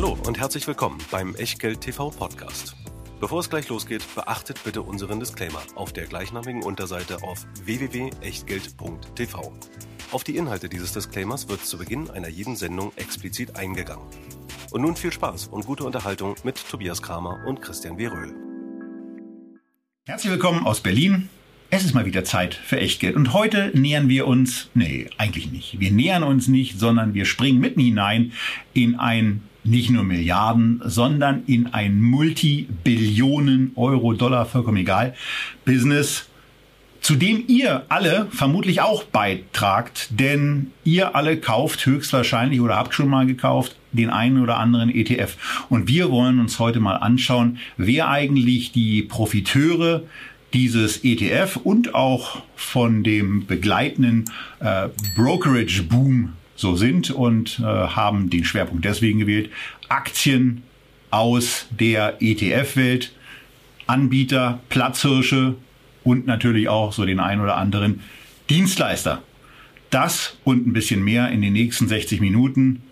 Hallo und herzlich willkommen beim Echtgeld TV Podcast. Bevor es gleich losgeht, beachtet bitte unseren Disclaimer auf der gleichnamigen Unterseite auf www.echtgeld.tv. Auf die Inhalte dieses Disclaimers wird zu Beginn einer jeden Sendung explizit eingegangen. Und nun viel Spaß und gute Unterhaltung mit Tobias Kramer und Christian Weröhl. Herzlich willkommen aus Berlin. Es ist mal wieder Zeit für Echtgeld. Und heute nähern wir uns, nee, eigentlich nicht. Wir nähern uns nicht, sondern wir springen mitten hinein in ein nicht nur Milliarden, sondern in ein Multibillionen Euro, Dollar, vollkommen egal, Business, zu dem ihr alle vermutlich auch beitragt, denn ihr alle kauft höchstwahrscheinlich oder habt schon mal gekauft den einen oder anderen ETF. Und wir wollen uns heute mal anschauen, wer eigentlich die Profiteure dieses ETF und auch von dem begleitenden äh, Brokerage-Boom so sind und äh, haben den Schwerpunkt deswegen gewählt. Aktien aus der ETF-Welt, Anbieter, Platzhirsche und natürlich auch so den ein oder anderen Dienstleister. Das und ein bisschen mehr in den nächsten 60 Minuten.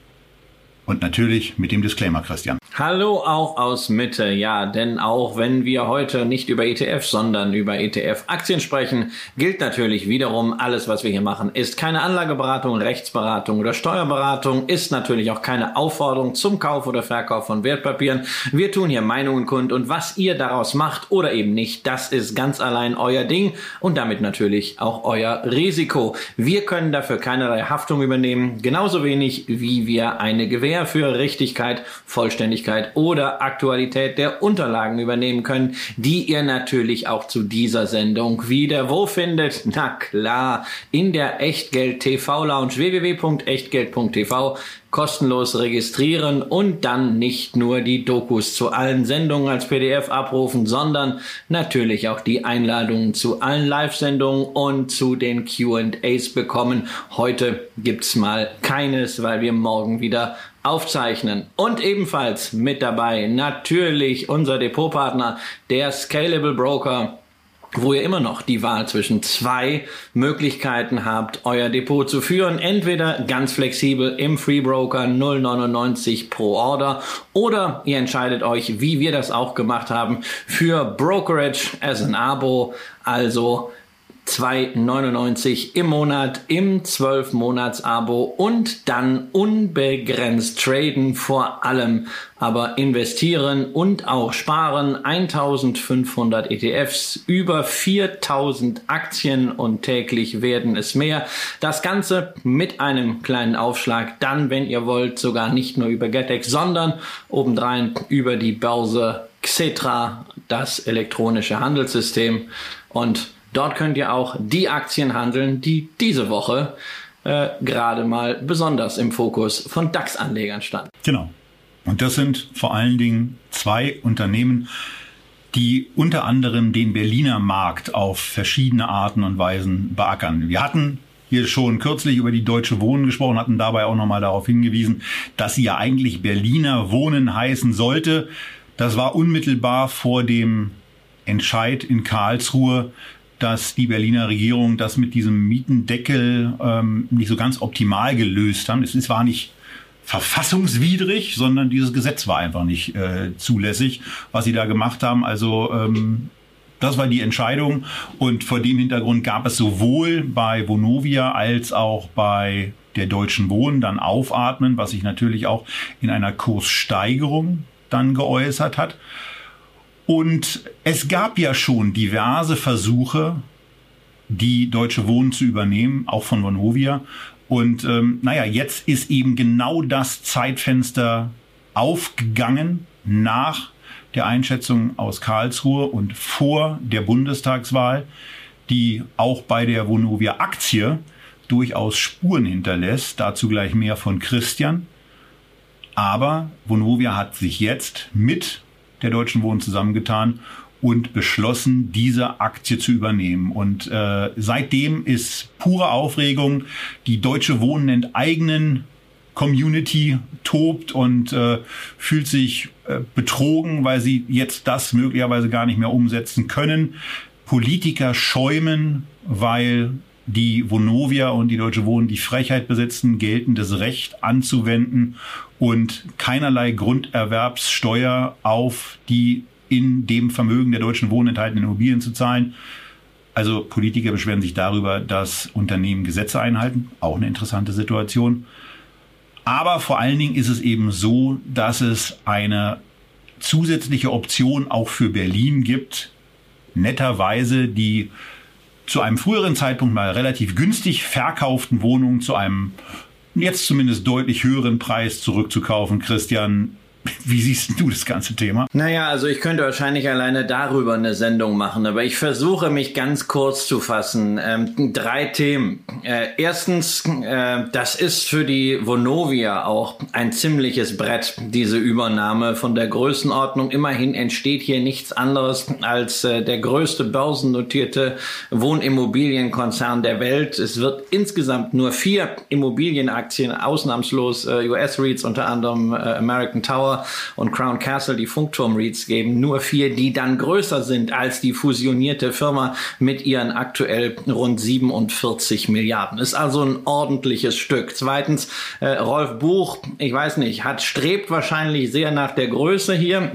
Und natürlich mit dem Disclaimer, Christian. Hallo auch aus Mitte, ja, denn auch wenn wir heute nicht über ETF, sondern über ETF-Aktien sprechen, gilt natürlich wiederum, alles, was wir hier machen, ist keine Anlageberatung, Rechtsberatung oder Steuerberatung, ist natürlich auch keine Aufforderung zum Kauf oder Verkauf von Wertpapieren. Wir tun hier Meinungen kund und was ihr daraus macht oder eben nicht, das ist ganz allein euer Ding und damit natürlich auch euer Risiko. Wir können dafür keinerlei Haftung übernehmen, genauso wenig wie wir eine Gewähr für Richtigkeit, Vollständigkeit Vollständigkeit oder Aktualität der Unterlagen übernehmen können, die ihr natürlich auch zu dieser Sendung wieder wo findet? Na klar, in der Echtgeld TV Lounge www.echtgeld.tv kostenlos registrieren und dann nicht nur die Dokus zu allen Sendungen als PDF abrufen, sondern natürlich auch die Einladungen zu allen Live-Sendungen und zu den Q&As bekommen. Heute gibt's mal keines, weil wir morgen wieder aufzeichnen. Und ebenfalls mit dabei natürlich unser Depotpartner, der Scalable Broker wo ihr immer noch die Wahl zwischen zwei Möglichkeiten habt, euer Depot zu führen. Entweder ganz flexibel im Free Broker 0,99 pro Order oder ihr entscheidet euch, wie wir das auch gemacht haben, für Brokerage as an Abo, also 2,99 im Monat im 12-Monats-Abo und dann unbegrenzt traden, vor allem aber investieren und auch sparen. 1500 ETFs, über 4000 Aktien und täglich werden es mehr. Das Ganze mit einem kleinen Aufschlag, dann, wenn ihr wollt, sogar nicht nur über Getex, sondern obendrein über die Börse Xetra, das elektronische Handelssystem und Dort könnt ihr auch die Aktien handeln, die diese Woche äh, gerade mal besonders im Fokus von DAX-Anlegern standen. Genau. Und das sind vor allen Dingen zwei Unternehmen, die unter anderem den Berliner Markt auf verschiedene Arten und Weisen beackern. Wir hatten hier schon kürzlich über die Deutsche Wohnen gesprochen, hatten dabei auch nochmal darauf hingewiesen, dass sie ja eigentlich Berliner Wohnen heißen sollte. Das war unmittelbar vor dem Entscheid in Karlsruhe dass die Berliner Regierung das mit diesem Mietendeckel ähm, nicht so ganz optimal gelöst haben. Es war nicht verfassungswidrig, sondern dieses Gesetz war einfach nicht äh, zulässig, was sie da gemacht haben. Also ähm, das war die Entscheidung und vor dem Hintergrund gab es sowohl bei Vonovia als auch bei der Deutschen Wohnen dann Aufatmen, was sich natürlich auch in einer Kurssteigerung dann geäußert hat. Und es gab ja schon diverse Versuche, die Deutsche Wohnen zu übernehmen, auch von Vonovia. Und ähm, naja, jetzt ist eben genau das Zeitfenster aufgegangen nach der Einschätzung aus Karlsruhe und vor der Bundestagswahl, die auch bei der Vonovia Aktie durchaus Spuren hinterlässt. Dazu gleich mehr von Christian. Aber Vonovia hat sich jetzt mit der Deutschen Wohnen zusammengetan und beschlossen, diese Aktie zu übernehmen. Und äh, seitdem ist pure Aufregung. Die Deutsche Wohnen enteignen Community tobt und äh, fühlt sich äh, betrogen, weil sie jetzt das möglicherweise gar nicht mehr umsetzen können. Politiker schäumen, weil die Vonovia und die Deutsche Wohnen die Frechheit besitzen, geltendes Recht anzuwenden und keinerlei Grunderwerbssteuer auf die in dem Vermögen der Deutschen Wohnen enthaltenen Immobilien zu zahlen. Also Politiker beschweren sich darüber, dass Unternehmen Gesetze einhalten. Auch eine interessante Situation. Aber vor allen Dingen ist es eben so, dass es eine zusätzliche Option auch für Berlin gibt. Netterweise die zu einem früheren Zeitpunkt mal relativ günstig verkauften Wohnungen zu einem jetzt zumindest deutlich höheren Preis zurückzukaufen. Christian, wie siehst du das ganze Thema? Naja, also ich könnte wahrscheinlich alleine darüber eine Sendung machen, aber ich versuche mich ganz kurz zu fassen. Ähm, drei Themen. Äh, erstens, äh, das ist für die Vonovia auch ein ziemliches Brett, diese Übernahme von der Größenordnung. Immerhin entsteht hier nichts anderes als äh, der größte börsennotierte Wohnimmobilienkonzern der Welt. Es wird insgesamt nur vier Immobilienaktien, ausnahmslos äh, US-REITs, unter anderem äh, American Tower, und Crown Castle, die Funkturm-REITs geben, nur vier, die dann größer sind als die fusionierte Firma mit ihren aktuell rund 47 Milliarden. Ist also ein ordentliches Stück. Zweitens, äh, Rolf Buch, ich weiß nicht, hat strebt wahrscheinlich sehr nach der Größe hier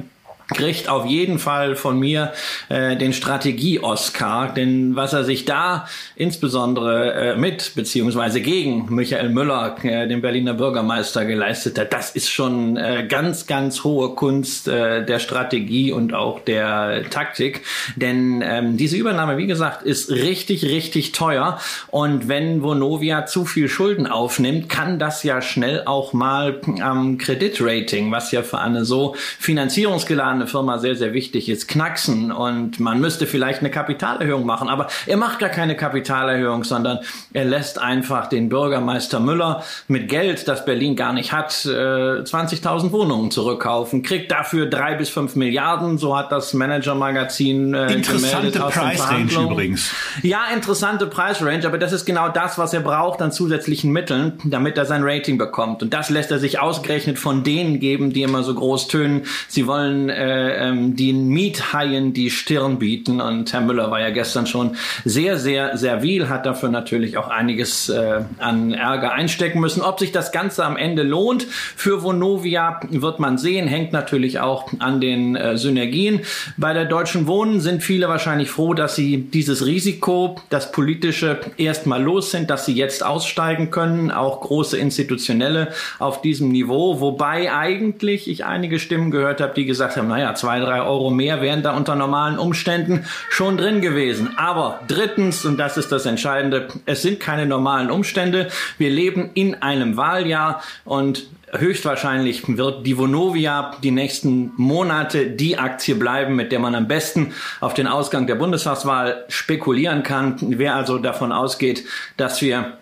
kriegt auf jeden Fall von mir äh, den Strategie-Oscar, denn was er sich da insbesondere äh, mit beziehungsweise gegen Michael Müller, äh, den Berliner Bürgermeister, geleistet hat, das ist schon äh, ganz, ganz hohe Kunst äh, der Strategie und auch der Taktik, denn ähm, diese Übernahme, wie gesagt, ist richtig, richtig teuer. Und wenn Vonovia zu viel Schulden aufnimmt, kann das ja schnell auch mal am Kreditrating, was ja für eine so finanzierungsgeladene eine Firma sehr, sehr wichtig ist, knacksen und man müsste vielleicht eine Kapitalerhöhung machen. Aber er macht gar keine Kapitalerhöhung, sondern er lässt einfach den Bürgermeister Müller mit Geld, das Berlin gar nicht hat, 20.000 Wohnungen zurückkaufen, kriegt dafür drei bis fünf Milliarden, so hat das Manager-Magazin äh, Interessante Preisrange übrigens. Ja, interessante Preisrange, aber das ist genau das, was er braucht an zusätzlichen Mitteln, damit er sein Rating bekommt. Und das lässt er sich ausgerechnet von denen geben, die immer so groß tönen. Sie wollen äh, äh, ähm, den Miethaien die Stirn bieten. Und Herr Müller war ja gestern schon sehr, sehr servil, hat dafür natürlich auch einiges äh, an Ärger einstecken müssen. Ob sich das Ganze am Ende lohnt für Vonovia, wird man sehen. Hängt natürlich auch an den äh, Synergien. Bei der Deutschen Wohnen sind viele wahrscheinlich froh, dass sie dieses Risiko, das politische, erstmal los sind, dass sie jetzt aussteigen können. Auch große institutionelle auf diesem Niveau. Wobei eigentlich ich einige Stimmen gehört habe, die gesagt haben, naja, zwei, drei Euro mehr wären da unter normalen Umständen schon drin gewesen. Aber drittens, und das ist das Entscheidende, es sind keine normalen Umstände. Wir leben in einem Wahljahr und höchstwahrscheinlich wird die Vonovia die nächsten Monate die Aktie bleiben, mit der man am besten auf den Ausgang der Bundestagswahl spekulieren kann. Wer also davon ausgeht, dass wir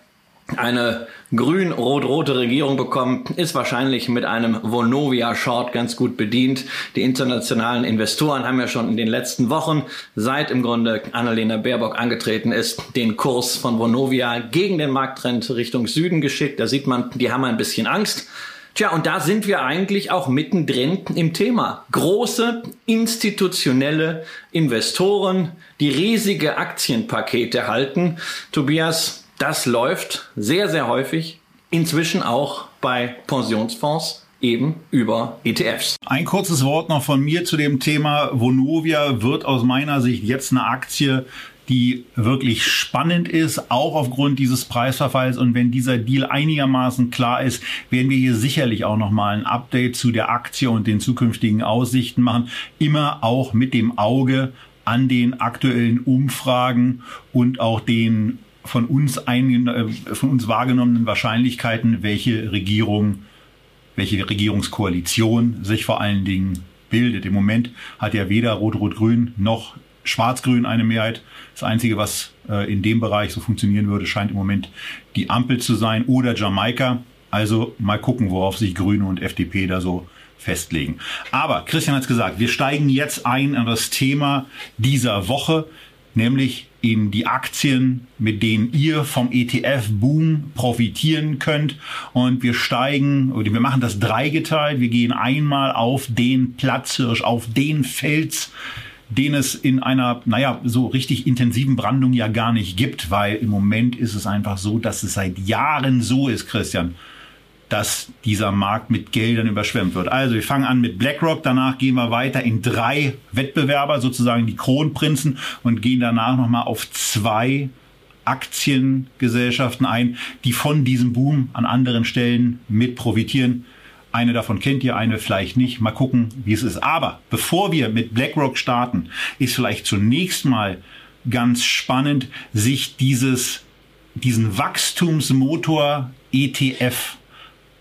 eine grün-rot-rote Regierung bekommen, ist wahrscheinlich mit einem Vonovia-Short ganz gut bedient. Die internationalen Investoren haben ja schon in den letzten Wochen, seit im Grunde Annalena Baerbock angetreten ist, den Kurs von Vonovia gegen den Markttrend Richtung Süden geschickt. Da sieht man, die haben ein bisschen Angst. Tja, und da sind wir eigentlich auch mittendrin im Thema. Große institutionelle Investoren, die riesige Aktienpakete halten. Tobias, das läuft sehr, sehr häufig, inzwischen auch bei Pensionsfonds eben über ETFs. Ein kurzes Wort noch von mir zu dem Thema. Vonovia wird aus meiner Sicht jetzt eine Aktie, die wirklich spannend ist, auch aufgrund dieses Preisverfalls. Und wenn dieser Deal einigermaßen klar ist, werden wir hier sicherlich auch nochmal ein Update zu der Aktie und den zukünftigen Aussichten machen. Immer auch mit dem Auge an den aktuellen Umfragen und auch den von uns, ein, äh, von uns wahrgenommenen Wahrscheinlichkeiten, welche Regierung, welche Regierungskoalition sich vor allen Dingen bildet. Im Moment hat ja weder Rot-Rot-Grün noch Schwarz-Grün eine Mehrheit. Das Einzige, was äh, in dem Bereich so funktionieren würde, scheint im Moment die Ampel zu sein oder Jamaika. Also mal gucken, worauf sich Grüne und FDP da so festlegen. Aber Christian hat es gesagt, wir steigen jetzt ein an das Thema dieser Woche, nämlich in die Aktien, mit denen ihr vom ETF-Boom profitieren könnt. Und wir steigen, oder wir machen das dreigeteilt. Wir gehen einmal auf den Platzhirsch, auf den Fels den es in einer, naja, so richtig intensiven Brandung ja gar nicht gibt, weil im Moment ist es einfach so, dass es seit Jahren so ist, Christian, dass dieser Markt mit Geldern überschwemmt wird. Also wir fangen an mit BlackRock, danach gehen wir weiter in drei Wettbewerber, sozusagen die Kronprinzen und gehen danach nochmal auf zwei Aktiengesellschaften ein, die von diesem Boom an anderen Stellen mit profitieren. Eine davon kennt ihr, eine vielleicht nicht. Mal gucken, wie es ist. Aber bevor wir mit BlackRock starten, ist vielleicht zunächst mal ganz spannend, sich dieses, diesen Wachstumsmotor ETF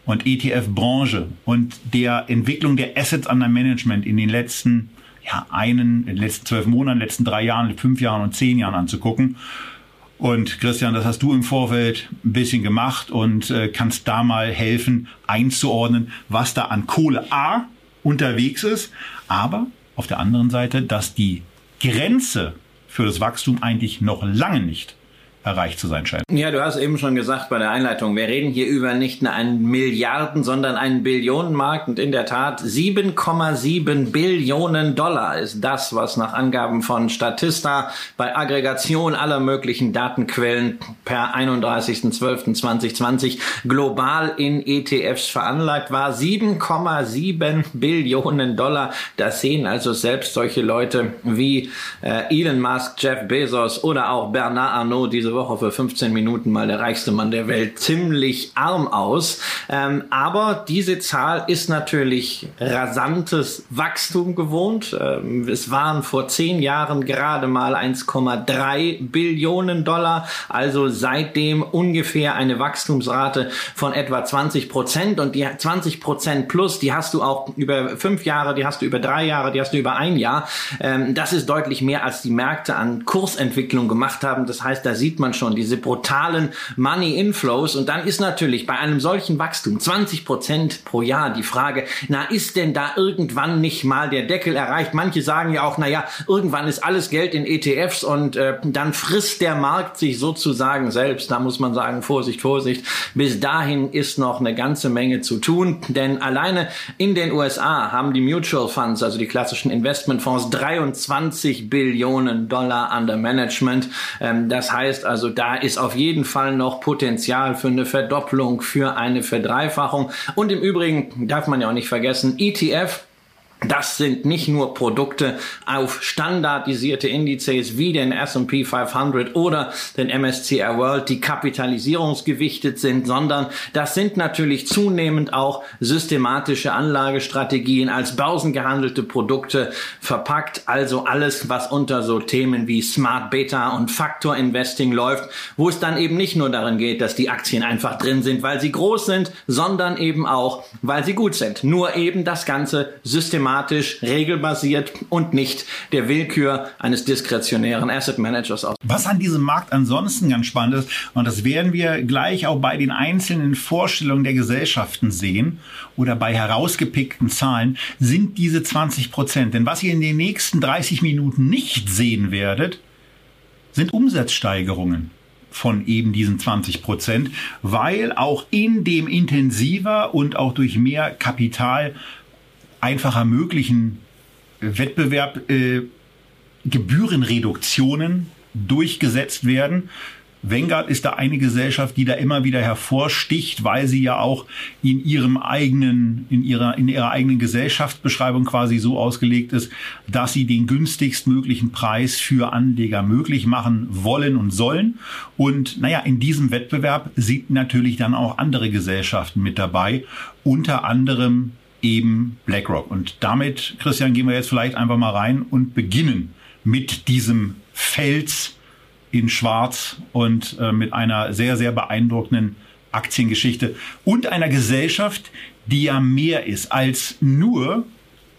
und ETF-Branche und der Entwicklung der Assets under Management in den letzten, ja, einen, in den letzten zwölf Monaten, letzten drei Jahren, fünf Jahren und zehn Jahren anzugucken. Und Christian, das hast du im Vorfeld ein bisschen gemacht und äh, kannst da mal helfen, einzuordnen, was da an Kohle A unterwegs ist, aber auf der anderen Seite, dass die Grenze für das Wachstum eigentlich noch lange nicht erreicht zu sein scheint. Ja, du hast eben schon gesagt bei der Einleitung, wir reden hier über nicht nur einen Milliarden, sondern einen Billionenmarkt und in der Tat 7,7 Billionen Dollar ist das, was nach Angaben von Statista bei Aggregation aller möglichen Datenquellen per 31.12.2020 global in ETFs veranlagt war. 7,7 Billionen Dollar. Das sehen also selbst solche Leute wie äh, Elon Musk, Jeff Bezos oder auch Bernard Arnault diese Woche für 15 Minuten mal der reichste Mann der Welt ziemlich arm aus. Ähm, aber diese Zahl ist natürlich rasantes Wachstum gewohnt. Ähm, es waren vor zehn Jahren gerade mal 1,3 Billionen Dollar. Also seitdem ungefähr eine Wachstumsrate von etwa 20 Prozent. Und die 20 Prozent plus, die hast du auch über fünf Jahre, die hast du über drei Jahre, die hast du über ein Jahr. Ähm, das ist deutlich mehr, als die Märkte an Kursentwicklung gemacht haben. Das heißt, da sieht man schon, diese brutalen Money Inflows. Und dann ist natürlich bei einem solchen Wachstum 20 Prozent pro Jahr die Frage, na, ist denn da irgendwann nicht mal der Deckel erreicht? Manche sagen ja auch, na ja, irgendwann ist alles Geld in ETFs und äh, dann frisst der Markt sich sozusagen selbst. Da muss man sagen, Vorsicht, Vorsicht. Bis dahin ist noch eine ganze Menge zu tun, denn alleine in den USA haben die Mutual Funds, also die klassischen Investmentfonds, 23 Billionen Dollar under Management. Ähm, das heißt also, da ist auf jeden Fall noch Potenzial für eine Verdopplung, für eine Verdreifachung. Und im Übrigen darf man ja auch nicht vergessen, ETF das sind nicht nur Produkte auf standardisierte Indizes wie den S&P 500 oder den MSCI World, die kapitalisierungsgewichtet sind, sondern das sind natürlich zunehmend auch systematische Anlagestrategien als börsengehandelte Produkte verpackt. Also alles, was unter so Themen wie Smart Beta und Factor Investing läuft, wo es dann eben nicht nur darin geht, dass die Aktien einfach drin sind, weil sie groß sind, sondern eben auch, weil sie gut sind. Nur eben das Ganze systematisch systematisch, regelbasiert und nicht der Willkür eines diskretionären Asset Managers aus. Was an diesem Markt ansonsten ganz spannend ist, und das werden wir gleich auch bei den einzelnen Vorstellungen der Gesellschaften sehen oder bei herausgepickten Zahlen, sind diese 20 Prozent. Denn was ihr in den nächsten 30 Minuten nicht sehen werdet, sind Umsatzsteigerungen von eben diesen 20 Prozent, weil auch in dem intensiver und auch durch mehr Kapital einfacher möglichen Wettbewerb äh, Gebührenreduktionen durchgesetzt werden. Vanguard ist da eine Gesellschaft, die da immer wieder hervorsticht, weil sie ja auch in ihrem eigenen, in ihrer, in ihrer eigenen Gesellschaftsbeschreibung quasi so ausgelegt ist, dass sie den günstigstmöglichen Preis für Anleger möglich machen wollen und sollen. Und naja, in diesem Wettbewerb sind natürlich dann auch andere Gesellschaften mit dabei, unter anderem eben BlackRock. Und damit, Christian, gehen wir jetzt vielleicht einfach mal rein und beginnen mit diesem Fels in Schwarz und äh, mit einer sehr, sehr beeindruckenden Aktiengeschichte und einer Gesellschaft, die ja mehr ist als nur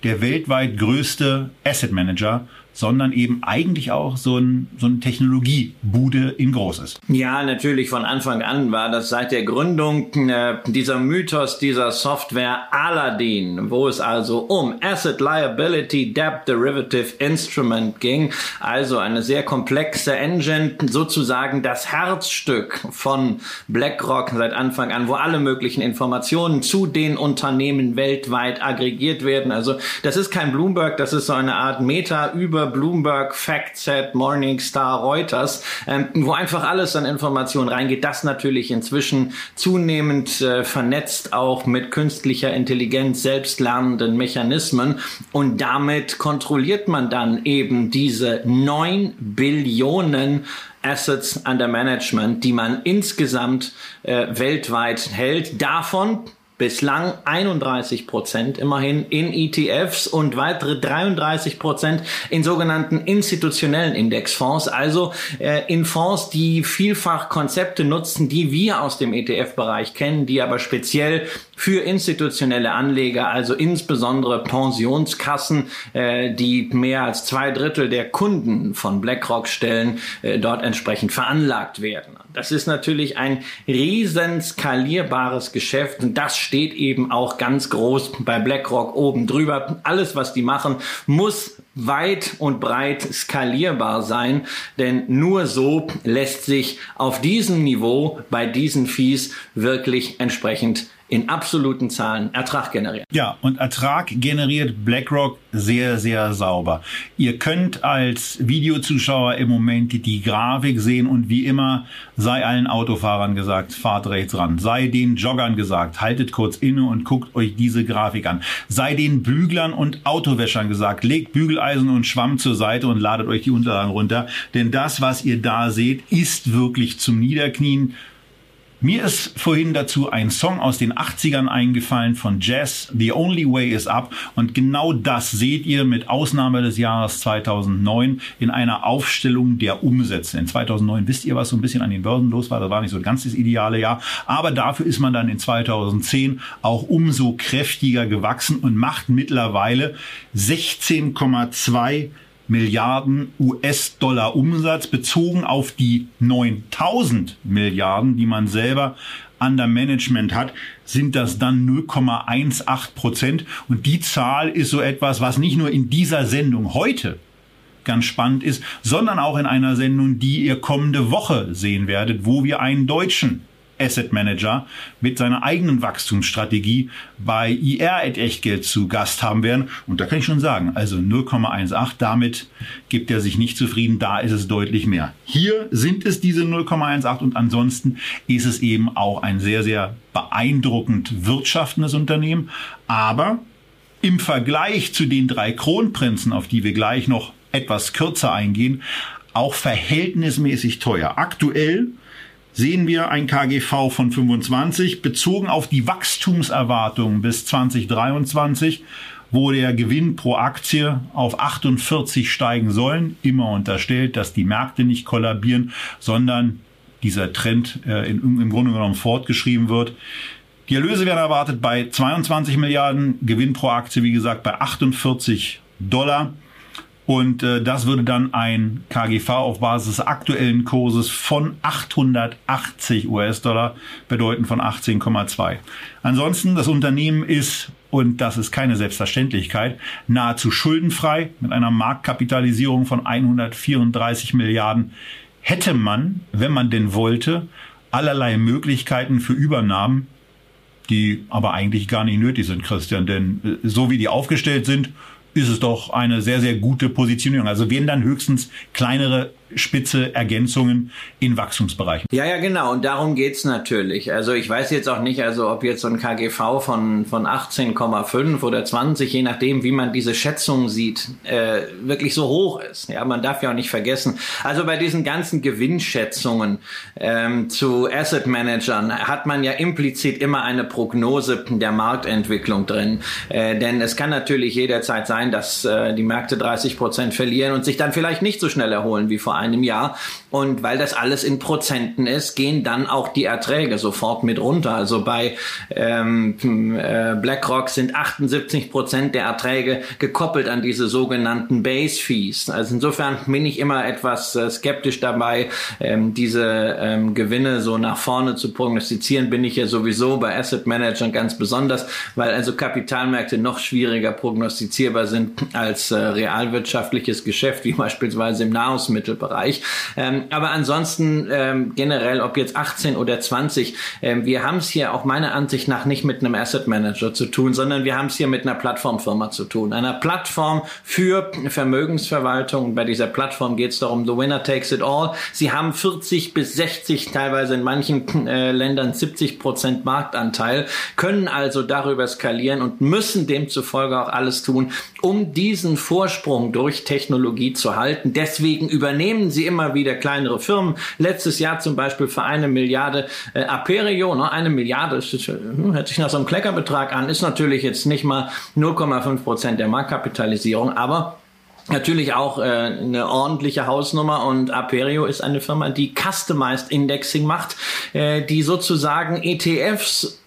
der weltweit größte Asset Manager, sondern eben eigentlich auch so, ein, so eine Technologiebude in Großes. Ja, natürlich von Anfang an war das seit der Gründung äh, dieser Mythos dieser Software Aladdin, wo es also um Asset Liability Debt Derivative Instrument ging, also eine sehr komplexe Engine, sozusagen das Herzstück von BlackRock seit Anfang an, wo alle möglichen Informationen zu den Unternehmen weltweit aggregiert werden. Also das ist kein Bloomberg, das ist so eine Art Meta über über Bloomberg, FactSet, Morningstar, Reuters, ähm, wo einfach alles an Informationen reingeht. Das natürlich inzwischen zunehmend äh, vernetzt auch mit künstlicher Intelligenz, selbstlernenden Mechanismen und damit kontrolliert man dann eben diese neun Billionen Assets under Management, die man insgesamt äh, weltweit hält. Davon bislang 31 Prozent immerhin in ETFs und weitere 33 Prozent in sogenannten institutionellen Indexfonds, also äh, in Fonds, die vielfach Konzepte nutzen, die wir aus dem ETF-Bereich kennen, die aber speziell für institutionelle Anleger, also insbesondere Pensionskassen, äh, die mehr als zwei Drittel der Kunden von BlackRock stellen, äh, dort entsprechend veranlagt werden. Das ist natürlich ein riesen skalierbares Geschäft und das steht eben auch ganz groß bei BlackRock oben drüber. Alles, was die machen, muss weit und breit skalierbar sein, denn nur so lässt sich auf diesem Niveau bei diesen Fees wirklich entsprechend in absoluten Zahlen Ertrag generieren. Ja, und Ertrag generiert BlackRock sehr, sehr sauber. Ihr könnt als Videozuschauer im Moment die Grafik sehen und wie immer sei allen Autofahrern gesagt, fahrt rechts ran. Sei den Joggern gesagt, haltet kurz inne und guckt euch diese Grafik an. Sei den Büglern und Autowäschern gesagt, legt Bügeleisen und Schwamm zur Seite und ladet euch die Unterlagen runter. Denn das, was ihr da seht, ist wirklich zum Niederknien. Mir ist vorhin dazu ein Song aus den 80ern eingefallen von Jazz, The Only Way is Up. Und genau das seht ihr mit Ausnahme des Jahres 2009 in einer Aufstellung der Umsätze. In 2009 wisst ihr, was so ein bisschen an den Börsen los war. Das war nicht so ganz das ideale Jahr. Aber dafür ist man dann in 2010 auch umso kräftiger gewachsen und macht mittlerweile 16,2 Milliarden US-Dollar Umsatz bezogen auf die 9000 Milliarden, die man selber under Management hat, sind das dann 0,18 Prozent. Und die Zahl ist so etwas, was nicht nur in dieser Sendung heute ganz spannend ist, sondern auch in einer Sendung, die ihr kommende Woche sehen werdet, wo wir einen Deutschen Asset Manager mit seiner eigenen Wachstumsstrategie bei IR at Echtgeld zu Gast haben werden. Und da kann ich schon sagen, also 0,18, damit gibt er sich nicht zufrieden, da ist es deutlich mehr. Hier sind es diese 0,18 und ansonsten ist es eben auch ein sehr, sehr beeindruckend wirtschaftendes Unternehmen. Aber im Vergleich zu den drei Kronprinzen, auf die wir gleich noch etwas kürzer eingehen, auch verhältnismäßig teuer. Aktuell sehen wir ein KGV von 25 bezogen auf die Wachstumserwartungen bis 2023 wo der Gewinn pro Aktie auf 48 steigen sollen. Immer unterstellt, dass die Märkte nicht kollabieren, sondern dieser Trend äh, in, im Grunde genommen fortgeschrieben wird. Die Erlöse werden erwartet bei 22 Milliarden, Gewinn pro Aktie, wie gesagt, bei 48 Dollar. Und äh, das würde dann ein KGV auf Basis aktuellen Kurses von 880 US-Dollar bedeuten von 18,2. Ansonsten, das Unternehmen ist, und das ist keine Selbstverständlichkeit, nahezu schuldenfrei mit einer Marktkapitalisierung von 134 Milliarden. Hätte man, wenn man denn wollte, allerlei Möglichkeiten für Übernahmen, die aber eigentlich gar nicht nötig sind, Christian. Denn äh, so wie die aufgestellt sind, ist es doch eine sehr, sehr gute Positionierung. Also werden dann höchstens kleinere spitze Ergänzungen in Wachstumsbereichen. Ja, ja, genau. Und darum geht's natürlich. Also ich weiß jetzt auch nicht, also ob jetzt so ein KGV von, von 18,5 oder 20, je nachdem, wie man diese Schätzung sieht, äh, wirklich so hoch ist. Ja, man darf ja auch nicht vergessen. Also bei diesen ganzen Gewinnschätzungen ähm, zu Asset Managern hat man ja implizit immer eine Prognose der Marktentwicklung drin. Äh, denn es kann natürlich jederzeit sein, dass äh, die Märkte 30 Prozent verlieren und sich dann vielleicht nicht so schnell erholen wie vor einem Jahr. Und weil das alles in Prozenten ist, gehen dann auch die Erträge sofort mit runter. Also bei ähm, äh, BlackRock sind 78 Prozent der Erträge gekoppelt an diese sogenannten Base Fees. Also insofern bin ich immer etwas äh, skeptisch dabei, ähm, diese ähm, Gewinne so nach vorne zu prognostizieren. Bin ich ja sowieso bei Asset Managern ganz besonders, weil also Kapitalmärkte noch schwieriger prognostizierbar sind als äh, realwirtschaftliches Geschäft, wie beispielsweise im Nahrungsmittelbereich. Ähm, Ähm, aber ansonsten ähm, generell, ob jetzt 18 oder 20, ähm, wir haben es hier auch meiner Ansicht nach nicht mit einem Asset Manager zu tun, sondern wir haben es hier mit einer Plattformfirma zu tun. Einer Plattform für Vermögensverwaltung. Bei dieser Plattform geht es darum, the winner takes it all. Sie haben 40 bis 60, teilweise in manchen äh, Ländern 70 Prozent Marktanteil, können also darüber skalieren und müssen demzufolge auch alles tun, um diesen Vorsprung durch Technologie zu halten. Deswegen übernehmen sie immer wieder kleinere Firmen. Letztes Jahr zum Beispiel für eine Milliarde äh, Aperio, ne? eine Milliarde, ist, hm, hört sich nach so einem Kleckerbetrag an, ist natürlich jetzt nicht mal 0,5 Prozent der Marktkapitalisierung, aber Natürlich auch äh, eine ordentliche Hausnummer und Aperio ist eine Firma, die Customized Indexing macht, äh, die sozusagen ETFs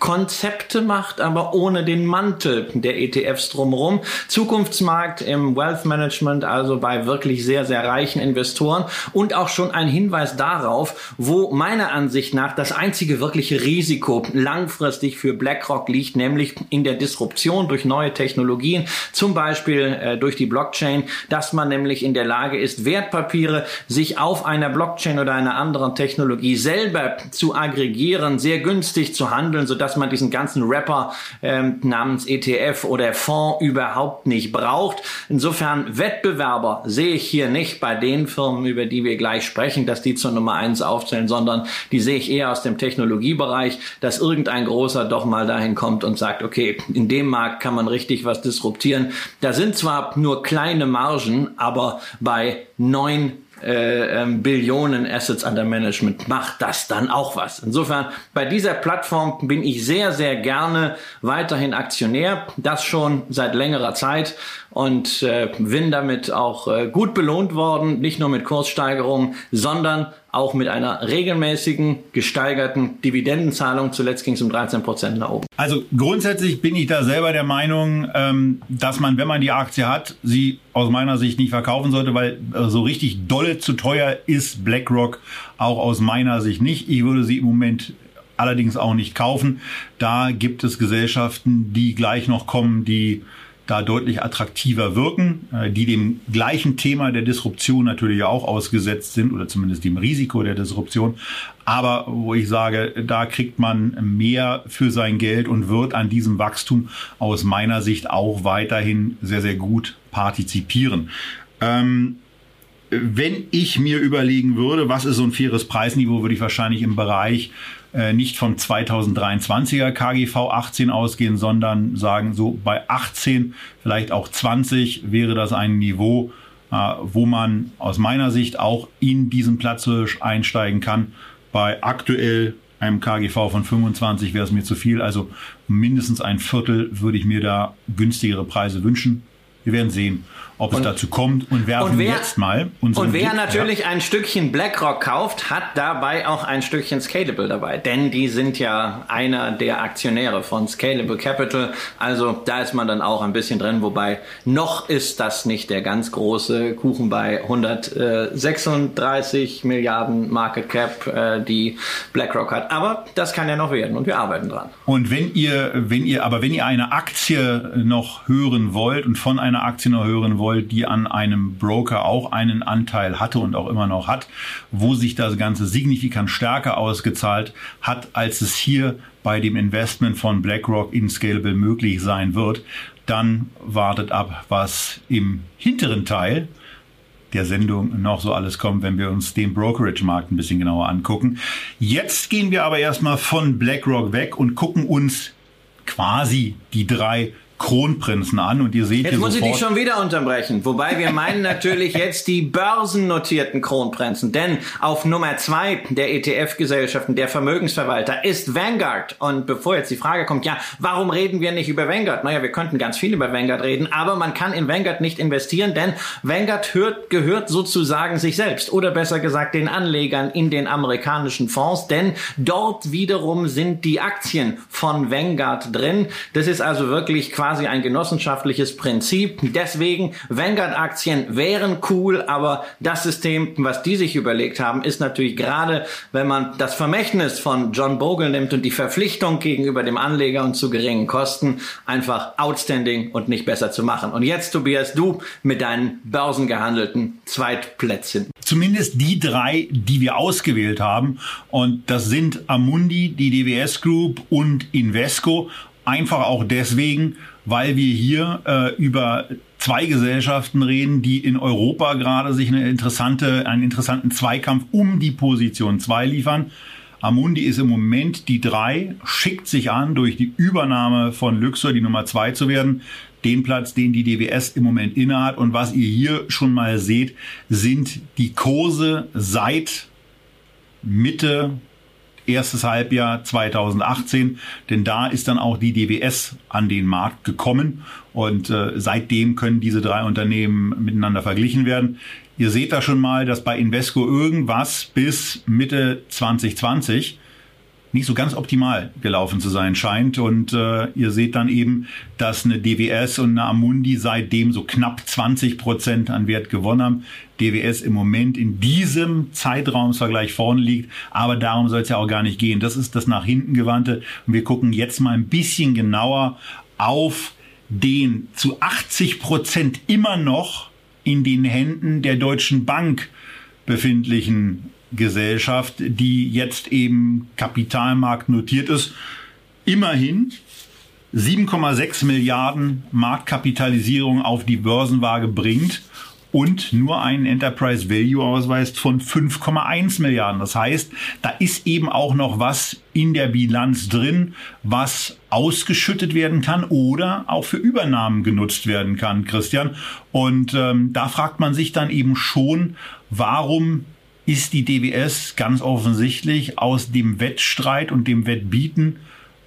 Konzepte macht, aber ohne den Mantel der ETFs drumherum. Zukunftsmarkt im Wealth Management, also bei wirklich sehr, sehr reichen Investoren und auch schon ein Hinweis darauf, wo meiner Ansicht nach das einzige wirkliche Risiko langfristig für BlackRock liegt, nämlich in der Disruption durch neue Technologien, zum Beispiel äh, durch die Blockchain, dass man nämlich in der Lage ist, Wertpapiere sich auf einer Blockchain oder einer anderen Technologie selber zu aggregieren, sehr günstig zu handeln, sodass dass man diesen ganzen Rapper ähm, namens ETF oder Fonds überhaupt nicht braucht. Insofern Wettbewerber sehe ich hier nicht bei den Firmen, über die wir gleich sprechen, dass die zur Nummer eins aufzählen, sondern die sehe ich eher aus dem Technologiebereich, dass irgendein großer doch mal dahin kommt und sagt, okay, in dem Markt kann man richtig was disruptieren. Da sind zwar nur kleine Margen, aber bei neun äh, ähm, Billionen Assets under Management macht das dann auch was. Insofern, bei dieser Plattform bin ich sehr, sehr gerne weiterhin Aktionär, das schon seit längerer Zeit und äh, bin damit auch äh, gut belohnt worden, nicht nur mit Kurssteigerungen, sondern auch mit einer regelmäßigen gesteigerten Dividendenzahlung. Zuletzt ging es um 13 Prozent nach oben. Also grundsätzlich bin ich da selber der Meinung, ähm, dass man, wenn man die Aktie hat, sie aus meiner Sicht nicht verkaufen sollte, weil äh, so richtig dolle zu teuer ist BlackRock auch aus meiner Sicht nicht. Ich würde sie im Moment allerdings auch nicht kaufen. Da gibt es Gesellschaften, die gleich noch kommen, die da deutlich attraktiver wirken, äh, die dem gleichen Thema der Disruption natürlich auch ausgesetzt sind oder zumindest dem Risiko der Disruption. Aber wo ich sage, da kriegt man mehr für sein Geld und wird an diesem Wachstum aus meiner Sicht auch weiterhin sehr, sehr gut partizipieren. Ähm, wenn ich mir überlegen würde, was ist so ein faires Preisniveau, würde ich wahrscheinlich im Bereich äh, nicht vom 2023er KGV 18 ausgehen, sondern sagen, so bei 18, vielleicht auch 20 wäre das ein Niveau, äh, wo man aus meiner Sicht auch in diesen Platzhirsch einsteigen kann. Bei aktuell einem KGV von 25 wäre es mir zu viel, also mindestens ein Viertel würde ich mir da günstigere Preise wünschen. Wir werden sehen ob und, es dazu kommt und werfen und wer, jetzt mal Und wer Blick, natürlich ja. ein Stückchen BlackRock kauft, hat dabei auch ein Stückchen Scalable dabei, denn die sind ja einer der Aktionäre von Scalable Capital, also da ist man dann auch ein bisschen drin, wobei noch ist das nicht der ganz große Kuchen bei 136 Milliarden Market Cap, äh, die BlackRock hat, aber das kann ja noch werden und wir arbeiten dran. Und wenn ihr, wenn ihr, aber wenn ihr eine Aktie noch hören wollt und von einer Aktie noch hören wollt, wollt, die an einem Broker auch einen Anteil hatte und auch immer noch hat, wo sich das Ganze signifikant stärker ausgezahlt hat, als es hier bei dem Investment von BlackRock in Scalable möglich sein wird, dann wartet ab, was im hinteren Teil der Sendung noch so alles kommt, wenn wir uns den Brokerage-Markt ein bisschen genauer angucken. Jetzt gehen wir aber erstmal von BlackRock weg und gucken uns quasi die drei Kronprinzen an und ihr seht jetzt hier muss ich dich schon wieder unterbrechen. Wobei wir meinen natürlich jetzt die börsennotierten Kronprinzen. Denn auf Nummer zwei der ETF-Gesellschaften, der Vermögensverwalter, ist Vanguard. Und bevor jetzt die Frage kommt, ja, warum reden wir nicht über Vanguard? Naja, wir könnten ganz viel über Vanguard reden, aber man kann in Vanguard nicht investieren, denn Vanguard hört, gehört sozusagen sich selbst oder besser gesagt den Anlegern in den amerikanischen Fonds, denn dort wiederum sind die Aktien von Vanguard drin. Das ist also wirklich quasi quasi ein genossenschaftliches Prinzip. Deswegen, Vanguard-Aktien wären cool, aber das System, was die sich überlegt haben, ist natürlich gerade, wenn man das Vermächtnis von John Bogle nimmt und die Verpflichtung gegenüber dem Anleger und zu geringen Kosten, einfach outstanding und nicht besser zu machen. Und jetzt, Tobias, du mit deinen börsengehandelten Zweitplätzen. Zumindest die drei, die wir ausgewählt haben. Und das sind Amundi, die DWS Group und Invesco. Einfach auch deswegen, weil wir hier äh, über zwei Gesellschaften reden, die in Europa gerade sich eine interessante, einen interessanten Zweikampf um die Position 2 liefern. Amundi ist im Moment die drei, schickt sich an, durch die Übernahme von Luxor die Nummer zwei zu werden. Den Platz, den die DWS im Moment innehat. Und was ihr hier schon mal seht, sind die Kurse seit Mitte erstes Halbjahr 2018, denn da ist dann auch die DWS an den Markt gekommen und äh, seitdem können diese drei Unternehmen miteinander verglichen werden. Ihr seht da schon mal, dass bei Invesco irgendwas bis Mitte 2020 nicht so ganz optimal gelaufen zu sein scheint. Und äh, ihr seht dann eben, dass eine DWS und eine Amundi seitdem so knapp 20 Prozent an Wert gewonnen haben. DWS im Moment in diesem Zeitraumsvergleich vorne liegt, aber darum soll es ja auch gar nicht gehen. Das ist das nach hinten gewandte. Und wir gucken jetzt mal ein bisschen genauer auf den zu 80 Prozent immer noch in den Händen der Deutschen Bank befindlichen Gesellschaft, die jetzt eben Kapitalmarkt notiert ist, immerhin 7,6 Milliarden Marktkapitalisierung auf die Börsenwaage bringt und nur einen Enterprise Value ausweist von 5,1 Milliarden. Das heißt, da ist eben auch noch was in der Bilanz drin, was ausgeschüttet werden kann oder auch für Übernahmen genutzt werden kann, Christian. Und ähm, da fragt man sich dann eben schon, warum ist die DWS ganz offensichtlich aus dem Wettstreit und dem Wettbieten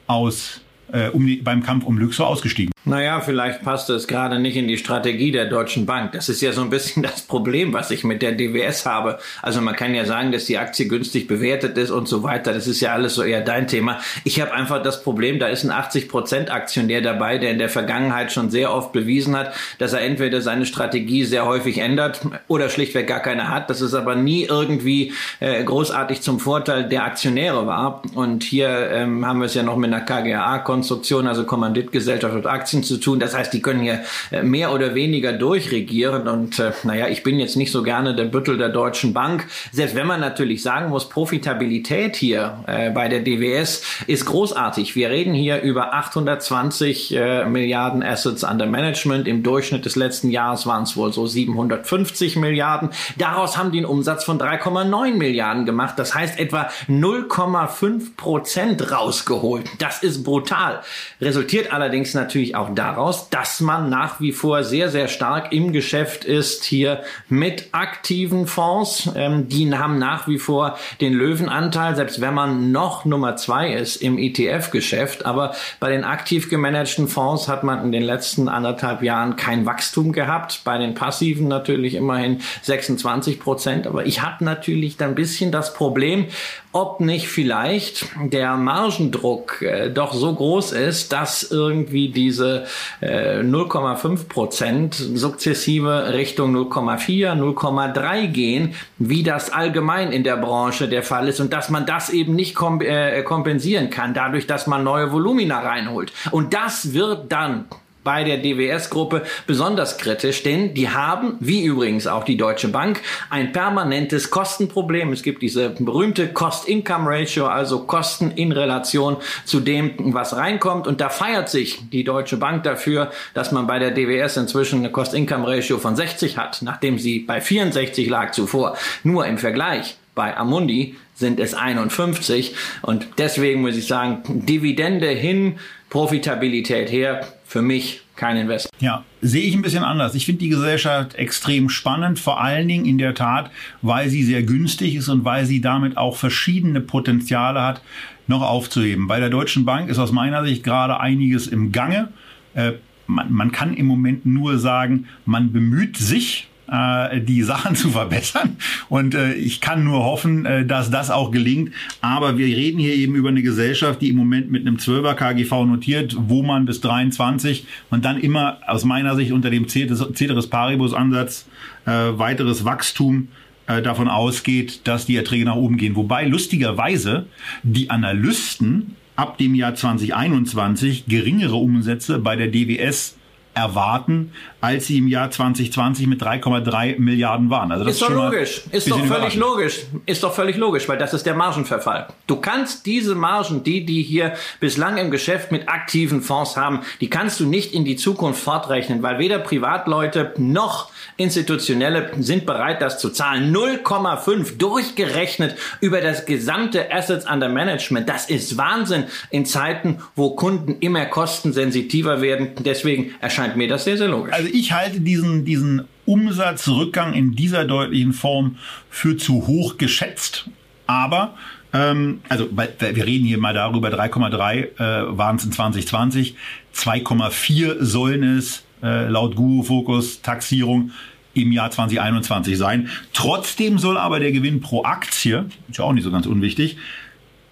aus äh, um die, beim Kampf um Luxor ausgestiegen. Naja, vielleicht passt es gerade nicht in die Strategie der Deutschen Bank. Das ist ja so ein bisschen das Problem, was ich mit der DWS habe. Also man kann ja sagen, dass die Aktie günstig bewertet ist und so weiter. Das ist ja alles so eher dein Thema. Ich habe einfach das Problem, da ist ein 80% Aktionär dabei, der in der Vergangenheit schon sehr oft bewiesen hat, dass er entweder seine Strategie sehr häufig ändert oder schlichtweg gar keine hat. Das ist aber nie irgendwie äh, großartig zum Vorteil der Aktionäre war. Und hier ähm, haben wir es ja noch mit einer KGA-Konstruktion, also Kommanditgesellschaft und Aktien Aktien zu tun. Das heißt, die können hier äh, mehr oder weniger durchregieren. Und äh, naja, ich bin jetzt nicht so gerne der Büttel der Deutschen Bank. Selbst wenn man natürlich sagen muss, Profitabilität hier äh, bei der DWS ist großartig. Wir reden hier über 820 äh, Milliarden Assets under Management. Im Durchschnitt des letzten Jahres waren es wohl so 750 Milliarden. Daraus haben die einen Umsatz von 3,9 Milliarden gemacht. Das heißt etwa 0,5 Prozent rausgeholt. Das ist brutal. Resultiert allerdings natürlich auch auch daraus, dass man nach wie vor sehr, sehr stark im Geschäft ist hier mit aktiven Fonds. Ähm, die haben nach wie vor den Löwenanteil, selbst wenn man noch Nummer zwei ist im ETF-Geschäft. Aber bei den aktiv gemanagten Fonds hat man in den letzten anderthalb Jahren kein Wachstum gehabt. Bei den passiven natürlich immerhin 26 Prozent. Aber ich habe natürlich dann ein bisschen das Problem, ob nicht vielleicht der Margendruck äh, doch so groß ist, dass irgendwie diese äh, 0,5 Prozent sukzessive Richtung 0,4, 0,3 gehen, wie das allgemein in der Branche der Fall ist und dass man das eben nicht kom äh, kompensieren kann, dadurch, dass man neue Volumina reinholt. Und das wird dann bei der DWS-Gruppe besonders kritisch, denn die haben, wie übrigens auch die Deutsche Bank, ein permanentes Kostenproblem. Es gibt diese berühmte Cost-Income-Ratio, also Kosten in Relation zu dem, was reinkommt. Und da feiert sich die Deutsche Bank dafür, dass man bei der DWS inzwischen eine Cost-Income-Ratio von 60 hat, nachdem sie bei 64 lag zuvor. Nur im Vergleich bei Amundi sind es 51 und deswegen muss ich sagen, Dividende hin, Profitabilität her, für mich kein Invest. Ja, sehe ich ein bisschen anders. Ich finde die Gesellschaft extrem spannend, vor allen Dingen in der Tat, weil sie sehr günstig ist und weil sie damit auch verschiedene Potenziale hat, noch aufzuheben. Bei der Deutschen Bank ist aus meiner Sicht gerade einiges im Gange. Äh, man, man kann im Moment nur sagen, man bemüht sich, äh, die Sachen zu verbessern. Und äh, ich kann nur hoffen, äh, dass das auch gelingt. Aber wir reden hier eben über eine Gesellschaft, die im Moment mit einem 12er KGV notiert, wo man bis 23 und dann immer aus meiner Sicht unter dem Ceteris Paribus Ansatz äh, weiteres Wachstum äh, davon ausgeht, dass die Erträge nach oben gehen. Wobei lustigerweise die Analysten ab dem Jahr 2021 geringere Umsätze bei der DWS erwarten, als sie im Jahr 2020 mit 3,3 Milliarden waren. Also das ist, ist doch logisch. Ist doch völlig logisch. Ist doch völlig logisch, weil das ist der Margenverfall. Du kannst diese Margen, die die hier bislang im Geschäft mit aktiven Fonds haben, die kannst du nicht in die Zukunft fortrechnen, weil weder Privatleute noch Institutionelle sind bereit, das zu zahlen. 0,5 durchgerechnet über das gesamte Assets under Management. Das ist Wahnsinn in Zeiten, wo Kunden immer kostensensitiver werden. Deswegen erscheint mir das sehr, sehr logisch. Also ich halte diesen, diesen Umsatzrückgang in dieser deutlichen Form für zu hoch geschätzt. Aber ähm, also wir reden hier mal darüber, 3,3 äh, waren es in 2020, 2,4 sollen es äh, laut Guru Focus Taxierung im Jahr 2021 sein. Trotzdem soll aber der Gewinn pro Aktie, ist ja auch nicht so ganz unwichtig,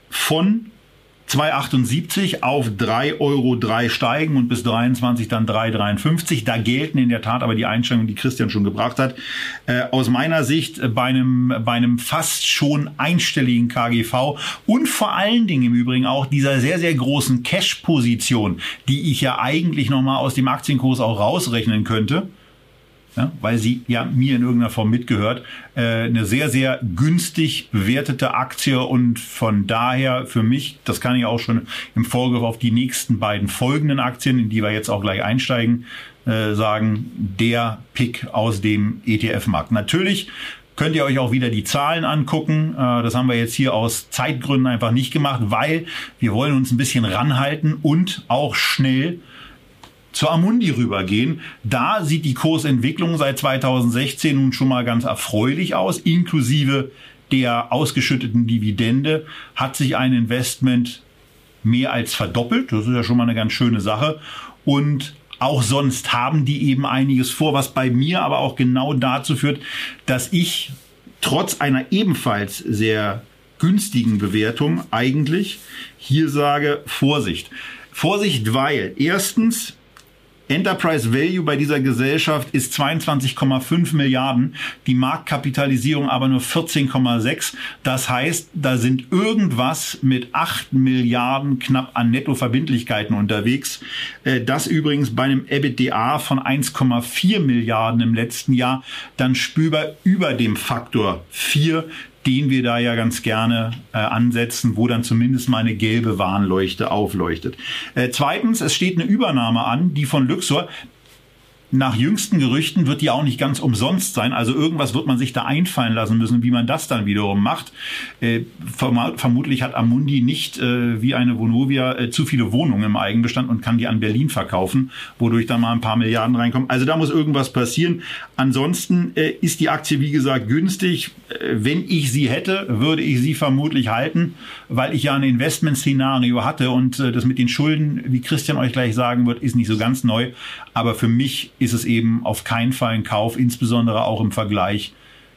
von 2,78 auf 3,03 Euro steigen und bis 23 dann 3,53. Da gelten in der Tat aber die Einschränkungen, die Christian schon gebracht hat. Äh, aus meiner Sicht äh, bei einem, bei einem fast schon einstelligen KGV und vor allen Dingen im Übrigen auch dieser sehr, sehr großen Cash-Position, die ich ja eigentlich nochmal aus dem Aktienkurs auch rausrechnen könnte ja, weil sie ja mir in irgendeiner Form mitgehört, äh, eine sehr, sehr günstig bewertete Aktie und von daher für mich, das kann ich auch schon im Vorgriff auf die nächsten beiden folgenden Aktien, in die wir jetzt auch gleich einsteigen, äh, sagen, der Pick aus dem ETF-Markt. Natürlich könnt ihr euch auch wieder die Zahlen angucken. Äh, das haben wir jetzt hier aus Zeitgründen einfach nicht gemacht, weil wir wollen uns ein bisschen ranhalten und auch schnell zur Amundi rübergehen. Da sieht die Kursentwicklung seit 2016 nun schon mal ganz erfreulich aus, inklusive der ausgeschütteten Dividende hat sich ein Investment mehr als verdoppelt. Das ist ja schon mal eine ganz schöne Sache. Und auch sonst haben die eben einiges vor, was bei mir aber auch genau dazu führt, dass ich trotz einer ebenfalls sehr günstigen Bewertung eigentlich hier sage Vorsicht. Vorsicht, weil erstens Enterprise Value bei dieser Gesellschaft ist 22,5 Milliarden, die Marktkapitalisierung aber nur 14,6. Das heißt, da sind irgendwas mit 8 Milliarden knapp an Nettoverbindlichkeiten unterwegs. Äh, das übrigens bei einem EBITDA von 1,4 Milliarden im letzten Jahr dann spürbar über dem Faktor 4 den wir da ja ganz gerne äh, ansetzen, wo dann zumindest mal eine gelbe Warnleuchte aufleuchtet. Äh, zweitens, es steht eine Übernahme an, die von Luxor. Nach jüngsten Gerüchten wird die auch nicht ganz umsonst sein. Also irgendwas wird man sich da einfallen lassen müssen, wie man das dann wiederum macht. Äh, vermutlich hat Amundi nicht äh, wie eine Vonovia äh, zu viele Wohnungen im Eigenbestand und kann die an Berlin verkaufen, wodurch da mal ein paar Milliarden reinkommen. Also da muss irgendwas passieren. Ansonsten ist die Aktie, wie gesagt, günstig. Wenn ich sie hätte, würde ich sie vermutlich halten, weil ich ja ein Investmentszenario hatte und das mit den Schulden, wie Christian euch gleich sagen wird, ist nicht so ganz neu. Aber für mich ist es eben auf keinen Fall ein Kauf, insbesondere auch im Vergleich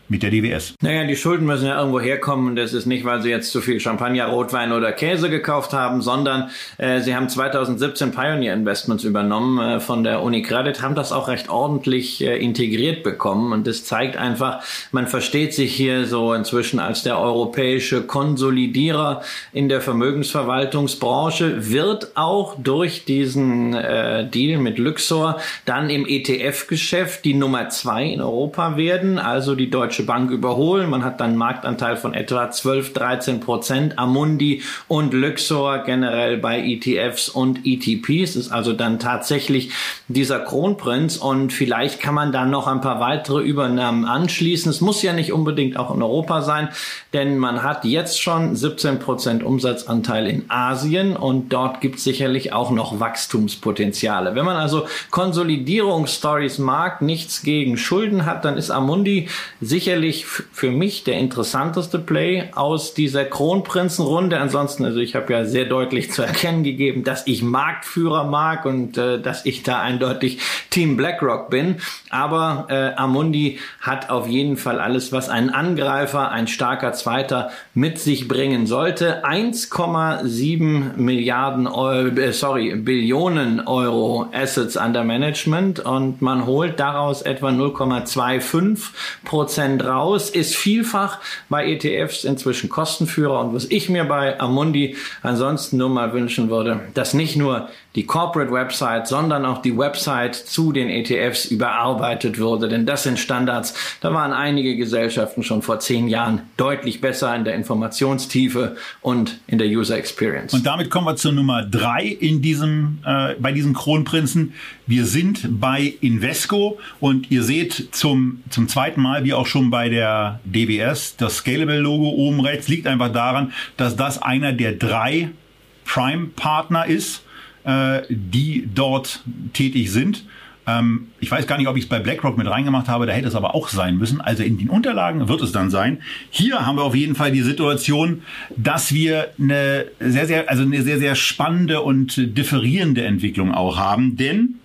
mit der DWS. Naja, die Schulden müssen ja irgendwo herkommen das ist nicht, weil sie jetzt zu viel Champagner, Rotwein oder Käse gekauft haben, sondern äh, sie haben 2017 Pioneer Investments übernommen äh, von der UniCredit, haben das auch recht ordentlich äh, integriert bekommen und das zeigt einfach, man versteht sich hier so inzwischen als der europäische Konsolidierer in der Vermögensverwaltungsbranche, wird auch durch diesen äh, Deal mit Luxor dann im ETF-Geschäft die Nummer zwei in Europa werden, also die deutsche Deutsche Bank überholen. Man hat dann einen Marktanteil von etwa 12, 13 Prozent. Amundi und Luxor generell bei ETFs und ETPs ist also dann tatsächlich dieser Kronprinz und vielleicht kann man dann noch ein paar weitere Übernahmen anschließen. Es muss ja nicht unbedingt auch in Europa sein, denn man hat jetzt schon 17 Prozent Umsatzanteil in Asien und dort gibt es sicherlich auch noch Wachstumspotenziale. Wenn man also Konsolidierungsstories mag, nichts gegen Schulden hat, dann ist Amundi sicher sicherlich für mich der interessanteste Play aus dieser Kronprinzenrunde. Ansonsten, also ich habe ja sehr deutlich zu erkennen gegeben, dass ich Marktführer mag und äh, dass ich da eindeutig Team BlackRock bin. Aber äh, Amundi hat auf jeden Fall alles, was ein Angreifer, ein starker Zweiter mit sich bringen sollte. 1,7 Milliarden Euro, äh, sorry, Billionen Euro Assets under Management und man holt daraus etwa 0,25 Prozent raus, ist vielfach bei ETFs inzwischen Kostenführer. Und was ich mir bei Amundi ansonsten nur mal wünschen würde, dass nicht nur die Corporate Website, sondern auch die Website zu den ETFs überarbeitet wurde. Denn das sind Standards. Da waren einige Gesellschaften schon vor zehn Jahren deutlich besser in der Informationstiefe und in der User Experience. Und damit kommen wir zur Nummer drei in diesem, äh, bei diesem Kronprinzen. Wir sind bei Invesco und ihr seht zum, zum zweiten Mal, wie auch schon bei der DWS, das Scalable-Logo oben rechts liegt einfach daran, dass das einer der drei Prime-Partner ist äh, die dort tätig sind. Ähm, ich weiß gar nicht, ob ich es bei BlackRock mit reingemacht habe, da hätte es aber auch sein müssen. Also in den Unterlagen wird es dann sein. Hier haben wir auf jeden Fall die Situation, dass wir eine sehr, sehr, also eine sehr, sehr spannende und differierende Entwicklung auch haben, denn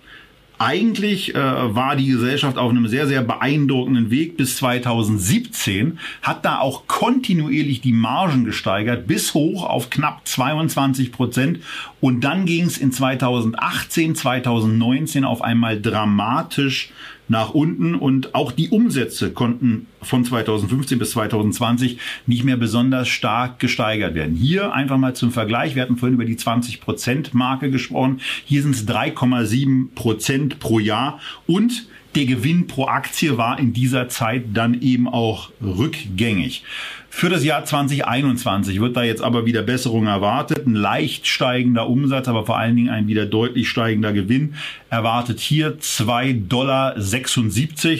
eigentlich äh, war die Gesellschaft auf einem sehr, sehr beeindruckenden Weg bis 2017, hat da auch kontinuierlich die Margen gesteigert, bis hoch auf knapp 22 Prozent. Und dann ging es in 2018, 2019 auf einmal dramatisch nach unten und auch die Umsätze konnten von 2015 bis 2020 nicht mehr besonders stark gesteigert werden. Hier einfach mal zum Vergleich, wir hatten vorhin über die 20 Prozent Marke gesprochen, hier sind es 3,7 Prozent pro Jahr und der Gewinn pro Aktie war in dieser Zeit dann eben auch rückgängig. Für das Jahr 2021 wird da jetzt aber wieder Besserung erwartet. Ein leicht steigender Umsatz, aber vor allen Dingen ein wieder deutlich steigender Gewinn erwartet hier 2,76 Dollar.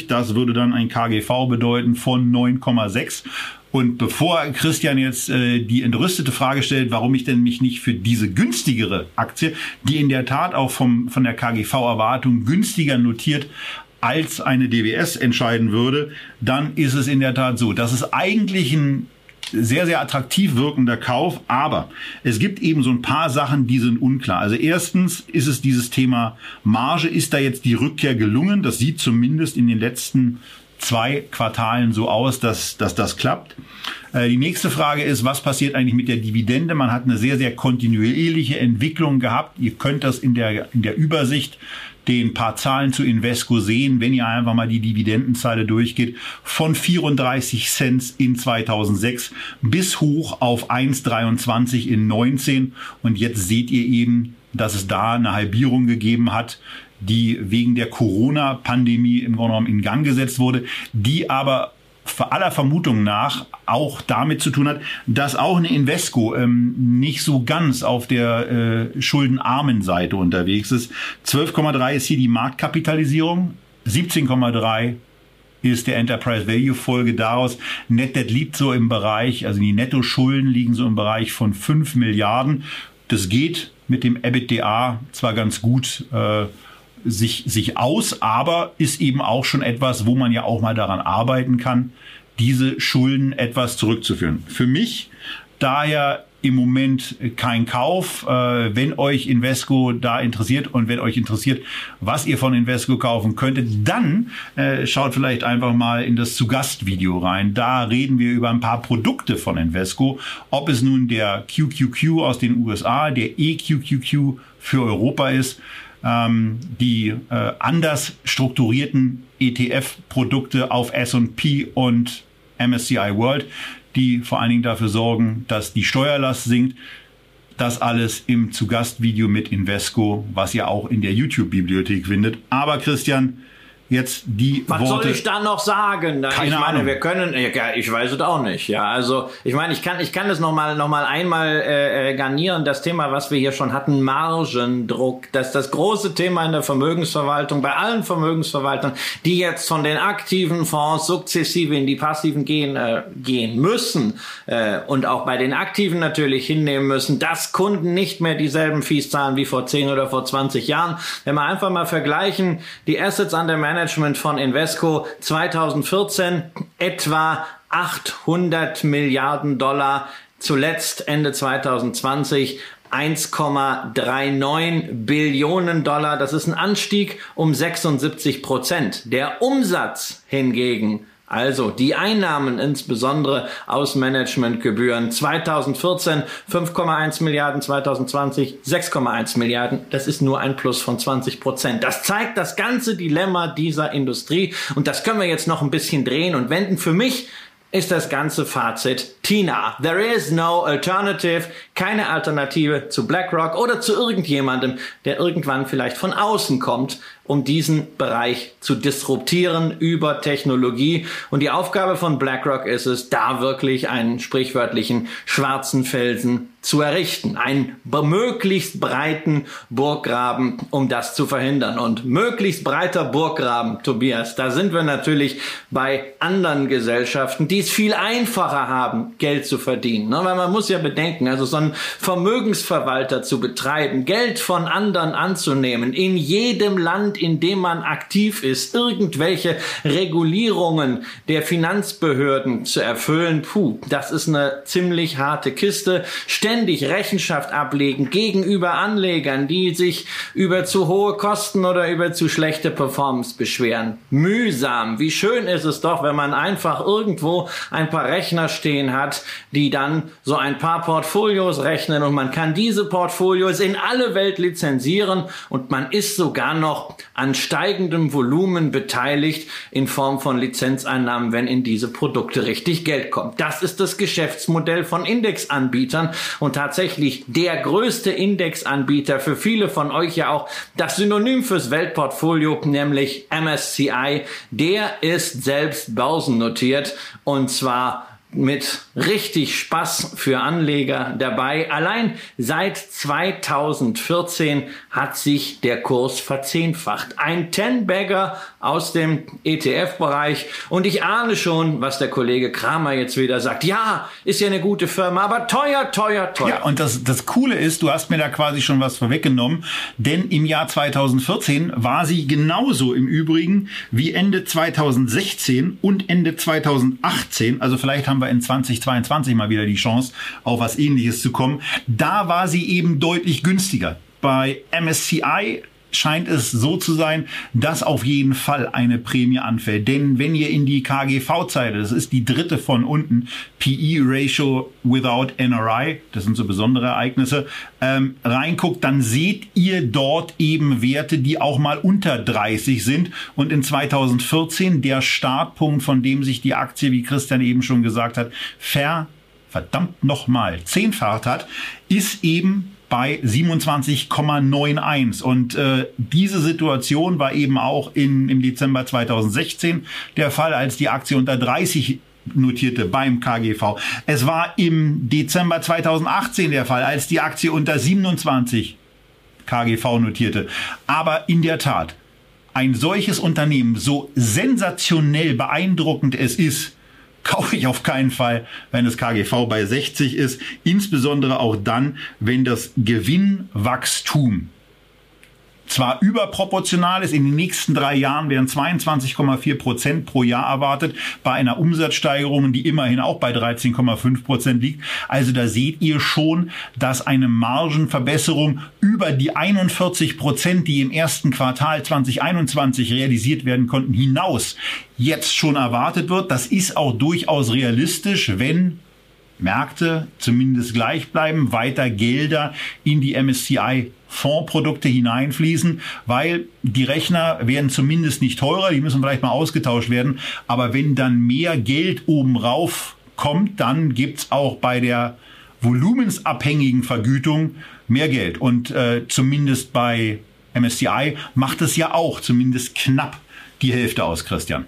Das würde dann ein KGV bedeuten von 9,6. Und bevor Christian jetzt äh, die entrüstete Frage stellt, warum ich denn mich nicht für diese günstigere Aktie, die in der Tat auch vom, von der KGV-Erwartung günstiger notiert, als eine DWS entscheiden würde, dann ist es in der Tat so. Das ist eigentlich ein sehr, sehr attraktiv wirkender Kauf, aber es gibt eben so ein paar Sachen, die sind unklar. Also erstens ist es dieses Thema Marge. Ist da jetzt die Rückkehr gelungen? Das sieht zumindest in den letzten zwei Quartalen so aus, dass, dass das klappt. Äh, die nächste Frage ist, was passiert eigentlich mit der Dividende? Man hat eine sehr, sehr kontinuierliche Entwicklung gehabt. Ihr könnt das in der, in der Übersicht den paar Zahlen zu Invesco sehen, wenn ihr einfach mal die Dividendenzahl durchgeht, von 34 Cent in 2006 bis hoch auf 1,23 in 19 und jetzt seht ihr eben, dass es da eine Halbierung gegeben hat, die wegen der Corona-Pandemie im Grunde genommen in Gang gesetzt wurde, die aber aller Vermutung nach auch damit zu tun hat, dass auch eine Invesco ähm, nicht so ganz auf der äh, schuldenarmen Seite unterwegs ist. 12,3 ist hier die Marktkapitalisierung, 17,3 ist der Enterprise Value Folge daraus. Net Debt liegt so im Bereich, also die Netto-Schulden liegen so im Bereich von 5 Milliarden. Das geht mit dem EBITDA zwar ganz gut äh, sich, sich aus, aber ist eben auch schon etwas, wo man ja auch mal daran arbeiten kann, diese Schulden etwas zurückzuführen. Für mich daher im Moment kein Kauf. Äh, wenn euch Invesco da interessiert und wenn euch interessiert, was ihr von Invesco kaufen könntet, dann äh, schaut vielleicht einfach mal in das Zu-Gast-Video rein. Da reden wir über ein paar Produkte von Invesco. Ob es nun der QQQ aus den USA, der EQQQ für Europa ist ähm, die äh, anders strukturierten ETF-Produkte auf S&P und MSCI World, die vor allen Dingen dafür sorgen, dass die Steuerlast sinkt. Das alles im Zugastvideo mit Invesco, was ihr auch in der YouTube-Bibliothek findet. Aber Christian, jetzt die Was Worte. soll ich da noch sagen? Keine ich meine, Ahnung. wir können, ich weiß es auch nicht. Ja, also ich meine, ich kann, ich kann das noch mal, noch mal einmal äh, äh, garnieren. Das Thema, was wir hier schon hatten, Margendruck, das ist das große Thema in der Vermögensverwaltung bei allen Vermögensverwaltern, die jetzt von den aktiven Fonds sukzessive in die passiven gehen äh, gehen müssen äh, und auch bei den aktiven natürlich hinnehmen müssen, dass Kunden nicht mehr dieselben Fees zahlen wie vor 10 oder vor 20 Jahren. Wenn wir einfach mal vergleichen, die Assets under Management Management von Invesco 2014 etwa 800 Milliarden Dollar, zuletzt Ende 2020 1,39 Billionen Dollar. Das ist ein Anstieg um 76 Prozent. Der Umsatz hingegen also die Einnahmen insbesondere aus Managementgebühren 2014 5,1 Milliarden, 2020 6,1 Milliarden. Das ist nur ein Plus von 20 Prozent. Das zeigt das ganze Dilemma dieser Industrie und das können wir jetzt noch ein bisschen drehen und wenden. Für mich ist das ganze Fazit Tina. There is no alternative, keine Alternative zu BlackRock oder zu irgendjemandem, der irgendwann vielleicht von außen kommt um diesen Bereich zu disruptieren über Technologie. Und die Aufgabe von BlackRock ist es, da wirklich einen sprichwörtlichen schwarzen Felsen zu errichten. Einen möglichst breiten Burggraben, um das zu verhindern. Und möglichst breiter Burggraben, Tobias, da sind wir natürlich bei anderen Gesellschaften, die es viel einfacher haben, Geld zu verdienen. Ne? Weil man muss ja bedenken, also so einen Vermögensverwalter zu betreiben, Geld von anderen anzunehmen, in jedem Land, in dem man aktiv ist, irgendwelche Regulierungen der Finanzbehörden zu erfüllen, puh, das ist eine ziemlich harte Kiste. Ständig Rechenschaft ablegen gegenüber Anlegern, die sich über zu hohe Kosten oder über zu schlechte Performance beschweren. Mühsam. Wie schön ist es doch, wenn man einfach irgendwo ein paar Rechner stehen hat, die dann so ein paar Portfolios rechnen und man kann diese Portfolios in alle Welt lizenzieren und man ist sogar noch an steigendem Volumen beteiligt in Form von Lizenzeinnahmen, wenn in diese Produkte richtig Geld kommt. Das ist das Geschäftsmodell von Indexanbietern und tatsächlich der größte Indexanbieter für viele von euch ja auch das Synonym fürs Weltportfolio, nämlich MSCI. Der ist selbst börsennotiert und zwar mit richtig Spaß für Anleger dabei. Allein seit 2014 hat sich der Kurs verzehnfacht. Ein Ten-Bagger aus dem ETF-Bereich. Und ich ahne schon, was der Kollege Kramer jetzt wieder sagt. Ja, ist ja eine gute Firma, aber teuer, teuer, teuer. Ja, und das, das Coole ist, du hast mir da quasi schon was vorweggenommen, denn im Jahr 2014 war sie genauso im Übrigen wie Ende 2016 und Ende 2018. Also vielleicht haben wir in 2022 mal wieder die Chance, auf was ähnliches zu kommen. Da war sie eben deutlich günstiger. Bei MSCI scheint es so zu sein, dass auf jeden Fall eine Prämie anfällt. Denn wenn ihr in die KGV-Zeile, das ist die dritte von unten, PE Ratio without NRI, das sind so besondere Ereignisse, ähm, reinguckt, dann seht ihr dort eben Werte, die auch mal unter 30 sind. Und in 2014 der Startpunkt, von dem sich die Aktie, wie Christian eben schon gesagt hat, ver verdammt nochmal zehnfacht hat, ist eben bei 27,91. Und äh, diese Situation war eben auch in, im Dezember 2016 der Fall, als die Aktie unter 30 notierte beim KGV. Es war im Dezember 2018 der Fall, als die Aktie unter 27 KGV notierte. Aber in der Tat, ein solches Unternehmen, so sensationell beeindruckend es ist, kaufe ich auf keinen Fall, wenn das KGV bei 60 ist. Insbesondere auch dann, wenn das Gewinnwachstum zwar überproportional ist. In den nächsten drei Jahren werden 22,4 Prozent pro Jahr erwartet, bei einer Umsatzsteigerung, die immerhin auch bei 13,5 Prozent liegt. Also da seht ihr schon, dass eine Margenverbesserung über die 41 Prozent, die im ersten Quartal 2021 realisiert werden konnten, hinaus jetzt schon erwartet wird. Das ist auch durchaus realistisch, wenn Märkte zumindest gleich bleiben, weiter Gelder in die MSCI Fondsprodukte hineinfließen, weil die Rechner werden zumindest nicht teurer, die müssen vielleicht mal ausgetauscht werden, aber wenn dann mehr Geld oben rauf kommt, dann gibt's auch bei der volumensabhängigen Vergütung mehr Geld. Und äh, zumindest bei MSCI macht es ja auch zumindest knapp die Hälfte aus, Christian.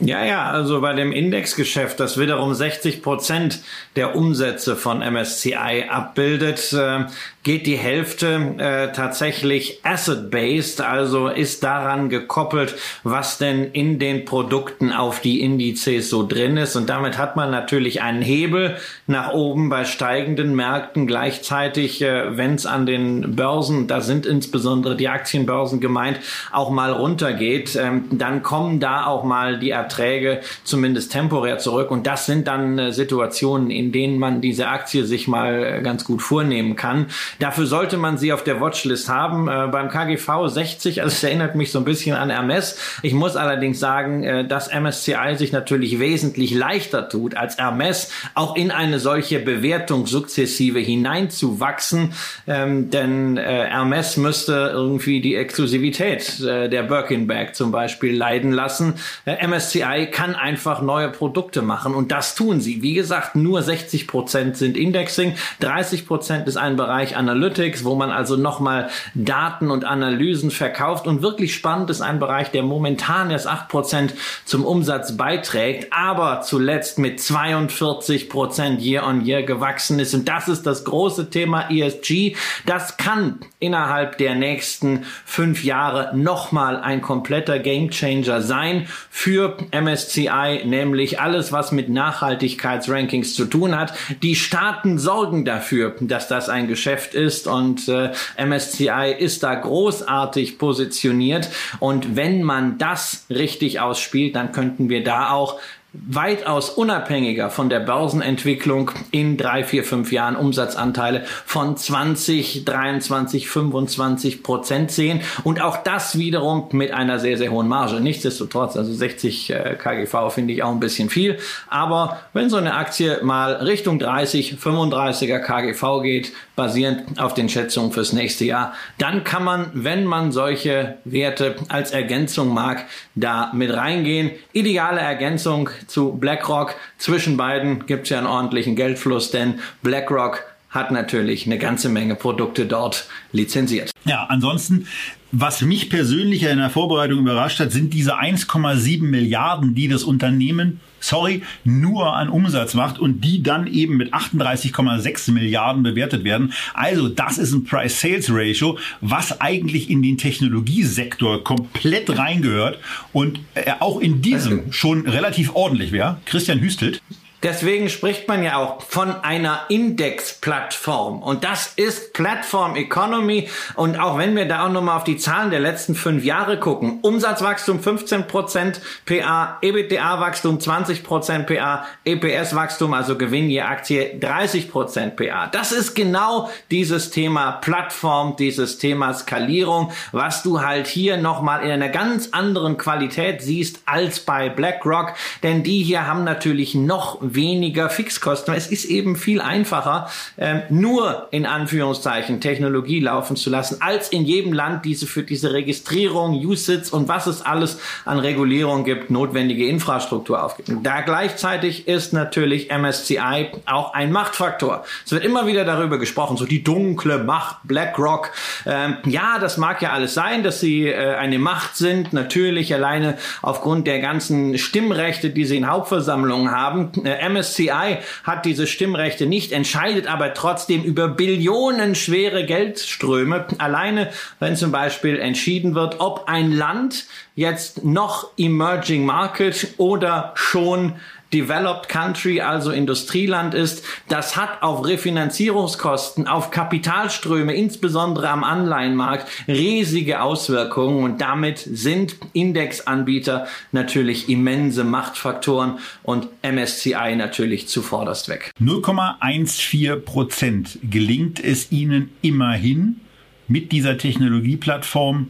Ja, ja, also bei dem Indexgeschäft, das wiederum 60 Prozent der Umsätze von MSCI abbildet, äh, geht die Hälfte äh, tatsächlich asset-based, also ist daran gekoppelt, was denn in den Produkten auf die Indizes so drin ist. Und damit hat man natürlich einen Hebel nach oben bei steigenden Märkten. Gleichzeitig, äh, wenn es an den Börsen, da sind insbesondere die Aktienbörsen gemeint, auch mal runtergeht, ähm, dann kommen da auch mal die Erträge zumindest temporär zurück. Und das sind dann äh, Situationen, in denen man diese Aktie sich mal äh, ganz gut vornehmen kann. Dafür sollte man sie auf der Watchlist haben. Äh, beim KGV 60, also es erinnert mich so ein bisschen an Hermes. Ich muss allerdings sagen, äh, dass MSCI sich natürlich wesentlich leichter tut als Hermes, auch in eine solche Bewertung sukzessive hineinzuwachsen. Ähm, denn äh, Hermes müsste irgendwie die Exklusivität äh, der Bag zum Beispiel leiden lassen. Äh, MSCI kann einfach neue Produkte machen und das tun sie. Wie gesagt, nur 60 Prozent sind Indexing, 30 Prozent ist ein Bereich Analytics, wo man also nochmal Daten und Analysen verkauft und wirklich spannend ist ein Bereich, der momentan erst 8 Prozent zum Umsatz beiträgt, aber zuletzt mit 42 Prozent year on year gewachsen ist und das ist das große Thema ESG. Das kann innerhalb der nächsten fünf Jahre nochmal ein kompletter Gamechanger sein für MSCI, nämlich alles, was mit Nachhaltigkeitsrankings zu tun hat. Die Staaten sorgen dafür, dass das ein Geschäft ist und äh, MSCI ist da großartig positioniert. Und wenn man das richtig ausspielt, dann könnten wir da auch weitaus unabhängiger von der Börsenentwicklung in drei, vier, fünf Jahren Umsatzanteile von 20, 23, 25 Prozent sehen und auch das wiederum mit einer sehr, sehr hohen Marge. Nichtsdestotrotz, also 60 äh, KGV finde ich auch ein bisschen viel, aber wenn so eine Aktie mal Richtung 30, 35er KGV geht, basierend auf den Schätzungen fürs nächste Jahr, dann kann man, wenn man solche Werte als Ergänzung mag, da mit reingehen. Ideale Ergänzung zu BlackRock. Zwischen beiden gibt es ja einen ordentlichen Geldfluss, denn BlackRock hat natürlich eine ganze Menge Produkte dort lizenziert. Ja, ansonsten, was mich persönlich in der Vorbereitung überrascht hat, sind diese 1,7 Milliarden, die das Unternehmen, sorry, nur an Umsatz macht und die dann eben mit 38,6 Milliarden bewertet werden. Also das ist ein Price-Sales-Ratio, was eigentlich in den Technologiesektor komplett reingehört und äh, auch in diesem schon relativ ordentlich wäre. Christian Hüstelt. Deswegen spricht man ja auch von einer Index-Plattform. Und das ist Platform Economy. Und auch wenn wir da auch nochmal auf die Zahlen der letzten fünf Jahre gucken, Umsatzwachstum 15% PA, EBITDA-Wachstum 20% PA, EPS-Wachstum, also Gewinn je Aktie 30% PA. Das ist genau dieses Thema Plattform, dieses Thema Skalierung, was du halt hier nochmal in einer ganz anderen Qualität siehst als bei BlackRock. Denn die hier haben natürlich noch weniger Fixkosten. Es ist eben viel einfacher, ähm, nur in Anführungszeichen Technologie laufen zu lassen, als in jedem Land diese für diese Registrierung, Usage und was es alles an Regulierung gibt, notwendige Infrastruktur aufgibt. Da gleichzeitig ist natürlich MSCI auch ein Machtfaktor. Es wird immer wieder darüber gesprochen, so die dunkle Macht, BlackRock. Ähm, ja, das mag ja alles sein, dass sie äh, eine Macht sind, natürlich alleine aufgrund der ganzen Stimmrechte, die sie in Hauptversammlungen haben. Äh, MSCI hat diese Stimmrechte nicht, entscheidet aber trotzdem über billionenschwere Geldströme. Alleine, wenn zum Beispiel entschieden wird, ob ein Land jetzt noch Emerging Market oder schon Developed Country, also Industrieland ist, das hat auf Refinanzierungskosten, auf Kapitalströme, insbesondere am Anleihenmarkt, riesige Auswirkungen und damit sind Indexanbieter natürlich immense Machtfaktoren und MSCI natürlich zuvorderst weg. 0,14 Prozent gelingt es Ihnen immerhin mit dieser Technologieplattform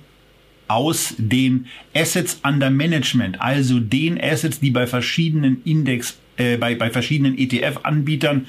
aus den Assets under Management, also den Assets, die bei verschiedenen Index, äh, bei, bei verschiedenen ETF-Anbietern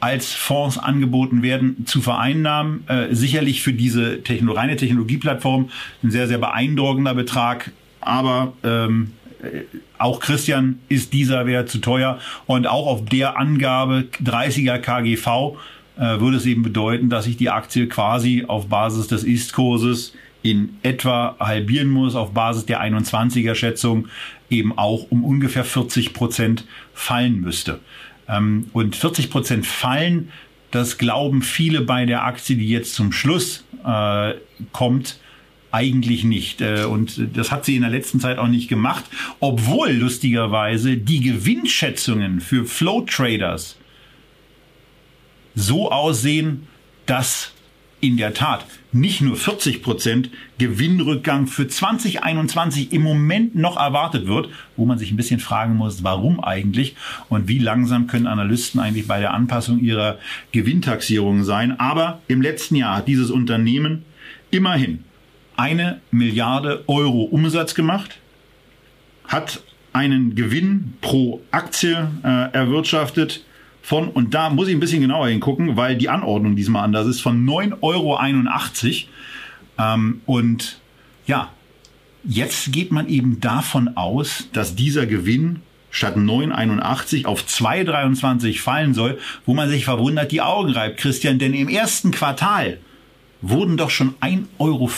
als Fonds angeboten werden, zu vereinnahmen. Äh, sicherlich für diese Techno reine Technologieplattform ein sehr, sehr beeindruckender Betrag. Aber ähm, äh, auch Christian ist dieser Wert zu teuer. Und auch auf der Angabe 30er KGV äh, würde es eben bedeuten, dass sich die Aktie quasi auf Basis des Ist-Kurses in etwa halbieren muss auf Basis der 21er Schätzung eben auch um ungefähr 40 Prozent fallen müsste. Ähm, und 40 Prozent fallen Das glauben viele bei der Aktie, die jetzt zum Schluss äh, kommt, eigentlich nicht. Äh, und das hat sie in der letzten Zeit auch nicht gemacht, obwohl lustigerweise die Gewinnschätzungen für Flow Traders so aussehen, dass in der Tat nicht nur 40 Prozent Gewinnrückgang für 2021 im Moment noch erwartet wird, wo man sich ein bisschen fragen muss, warum eigentlich und wie langsam können Analysten eigentlich bei der Anpassung ihrer Gewinntaxierung sein. Aber im letzten Jahr hat dieses Unternehmen immerhin eine Milliarde Euro Umsatz gemacht, hat einen Gewinn pro Aktie äh, erwirtschaftet von, und da muss ich ein bisschen genauer hingucken, weil die Anordnung diesmal anders ist, von 9,81 Euro. Ähm, und ja, jetzt geht man eben davon aus, dass dieser Gewinn statt 9,81 auf 2,23 fallen soll, wo man sich verwundert die Augen reibt, Christian, denn im ersten Quartal wurden doch schon 1,40 Euro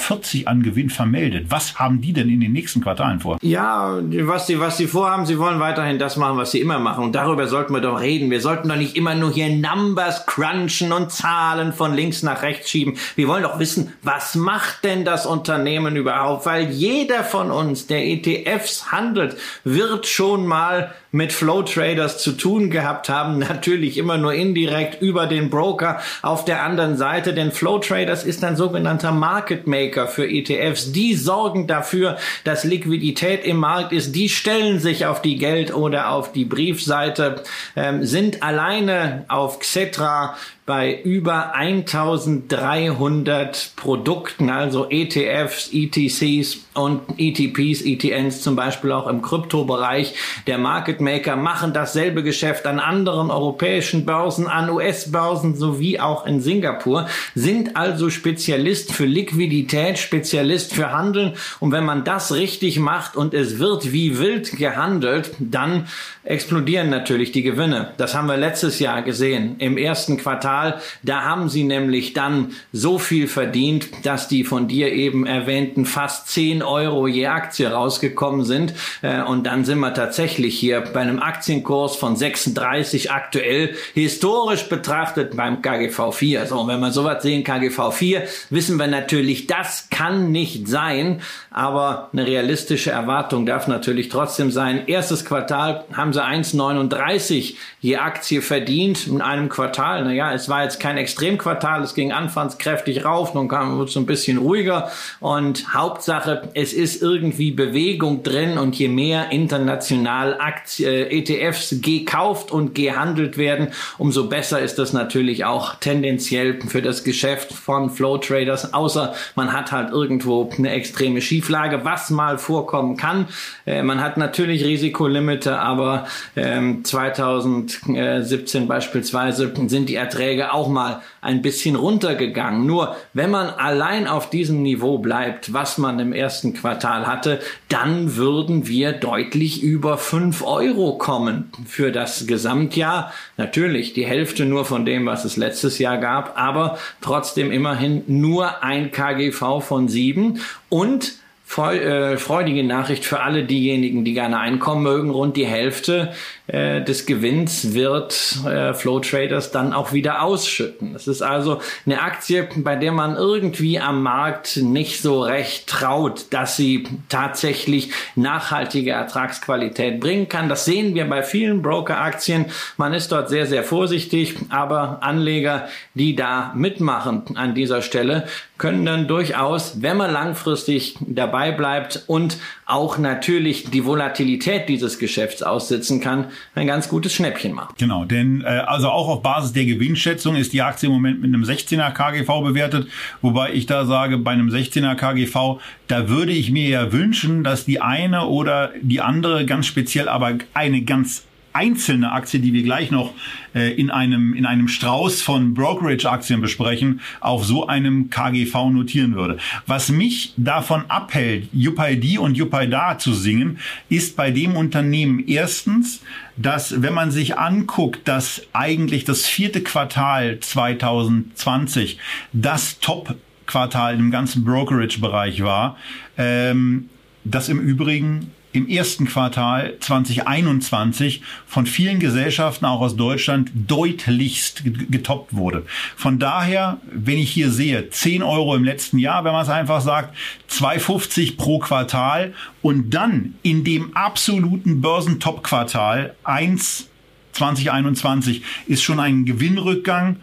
an Gewinn vermeldet. Was haben die denn in den nächsten Quartalen vor? Ja, was sie, was sie vorhaben, sie wollen weiterhin das machen, was sie immer machen. Und darüber sollten wir doch reden. Wir sollten doch nicht immer nur hier Numbers crunchen und Zahlen von links nach rechts schieben. Wir wollen doch wissen, was macht denn das Unternehmen überhaupt? Weil jeder von uns, der ETFs handelt, wird schon mal mit Flow Traders zu tun gehabt haben. Natürlich immer nur indirekt über den Broker auf der anderen Seite, denn Flow Traders ist ein sogenannter Market Maker für ETFs. Die sorgen dafür, dass Liquidität im Markt ist. Die stellen sich auf die Geld- oder auf die Briefseite, ähm, sind alleine auf Xetra bei über 1300 Produkten, also ETFs, ETCs und ETPs, ETNs zum Beispiel auch im Kryptobereich. Der Market Maker machen dasselbe Geschäft an anderen europäischen Börsen, an US-Börsen sowie auch in Singapur, sind also Spezialist für Liquidität, Spezialist für Handeln. Und wenn man das richtig macht und es wird wie wild gehandelt, dann explodieren natürlich die Gewinne. Das haben wir letztes Jahr gesehen im ersten Quartal. Da haben sie nämlich dann so viel verdient, dass die von dir eben erwähnten fast 10 Euro je Aktie rausgekommen sind. Äh, und dann sind wir tatsächlich hier bei einem Aktienkurs von 36 aktuell historisch betrachtet beim KGV 4. So, und wenn wir sowas sehen, KGV 4, wissen wir natürlich, das kann nicht sein. Aber eine realistische Erwartung darf natürlich trotzdem sein. Erstes Quartal haben sie 1,39 je Aktie verdient in einem Quartal. Naja, es war jetzt kein Extremquartal, es ging anfangs kräftig rauf, nun kam es so ein bisschen ruhiger. Und Hauptsache, es ist irgendwie Bewegung drin. Und je mehr international Aktien, äh, ETFs gekauft und gehandelt werden, umso besser ist das natürlich auch tendenziell für das Geschäft von Flow Traders, außer man hat halt irgendwo eine extreme Schieflage, was mal vorkommen kann. Äh, man hat natürlich Risikolimite, aber ähm, 2017 beispielsweise sind die Erträge auch mal ein bisschen runtergegangen. Nur wenn man allein auf diesem Niveau bleibt, was man im ersten Quartal hatte, dann würden wir deutlich über fünf Euro kommen für das Gesamtjahr. Natürlich die Hälfte nur von dem, was es letztes Jahr gab, aber trotzdem immerhin nur ein KGV von sieben und freudige Nachricht für alle diejenigen, die gerne einkommen mögen. Rund die Hälfte äh, des Gewinns wird äh, Flow Traders dann auch wieder ausschütten. Es ist also eine Aktie, bei der man irgendwie am Markt nicht so recht traut, dass sie tatsächlich nachhaltige Ertragsqualität bringen kann. Das sehen wir bei vielen Broker-Aktien. Man ist dort sehr, sehr vorsichtig, aber Anleger, die da mitmachen an dieser Stelle, können dann durchaus, wenn man langfristig dabei bleibt und auch natürlich die Volatilität dieses Geschäfts aussitzen kann, ein ganz gutes Schnäppchen machen. Genau, denn äh, also auch auf Basis der Gewinnschätzung ist die Aktie im Moment mit einem 16er KGV bewertet, wobei ich da sage, bei einem 16er KGV, da würde ich mir ja wünschen, dass die eine oder die andere ganz speziell aber eine ganz einzelne Aktie, die wir gleich noch äh, in einem in einem Strauß von Brokerage-Aktien besprechen, auf so einem KGV notieren würde. Was mich davon abhält, UPID und UPIDA zu singen, ist bei dem Unternehmen erstens, dass wenn man sich anguckt, dass eigentlich das vierte Quartal 2020 das Top-Quartal im ganzen Brokerage-Bereich war, ähm, das im Übrigen im ersten Quartal 2021 von vielen Gesellschaften auch aus Deutschland deutlichst getoppt wurde. Von daher, wenn ich hier sehe, 10 Euro im letzten Jahr, wenn man es einfach sagt, 2,50 pro Quartal und dann in dem absoluten Börsentop-Quartal 1 2021 ist schon ein Gewinnrückgang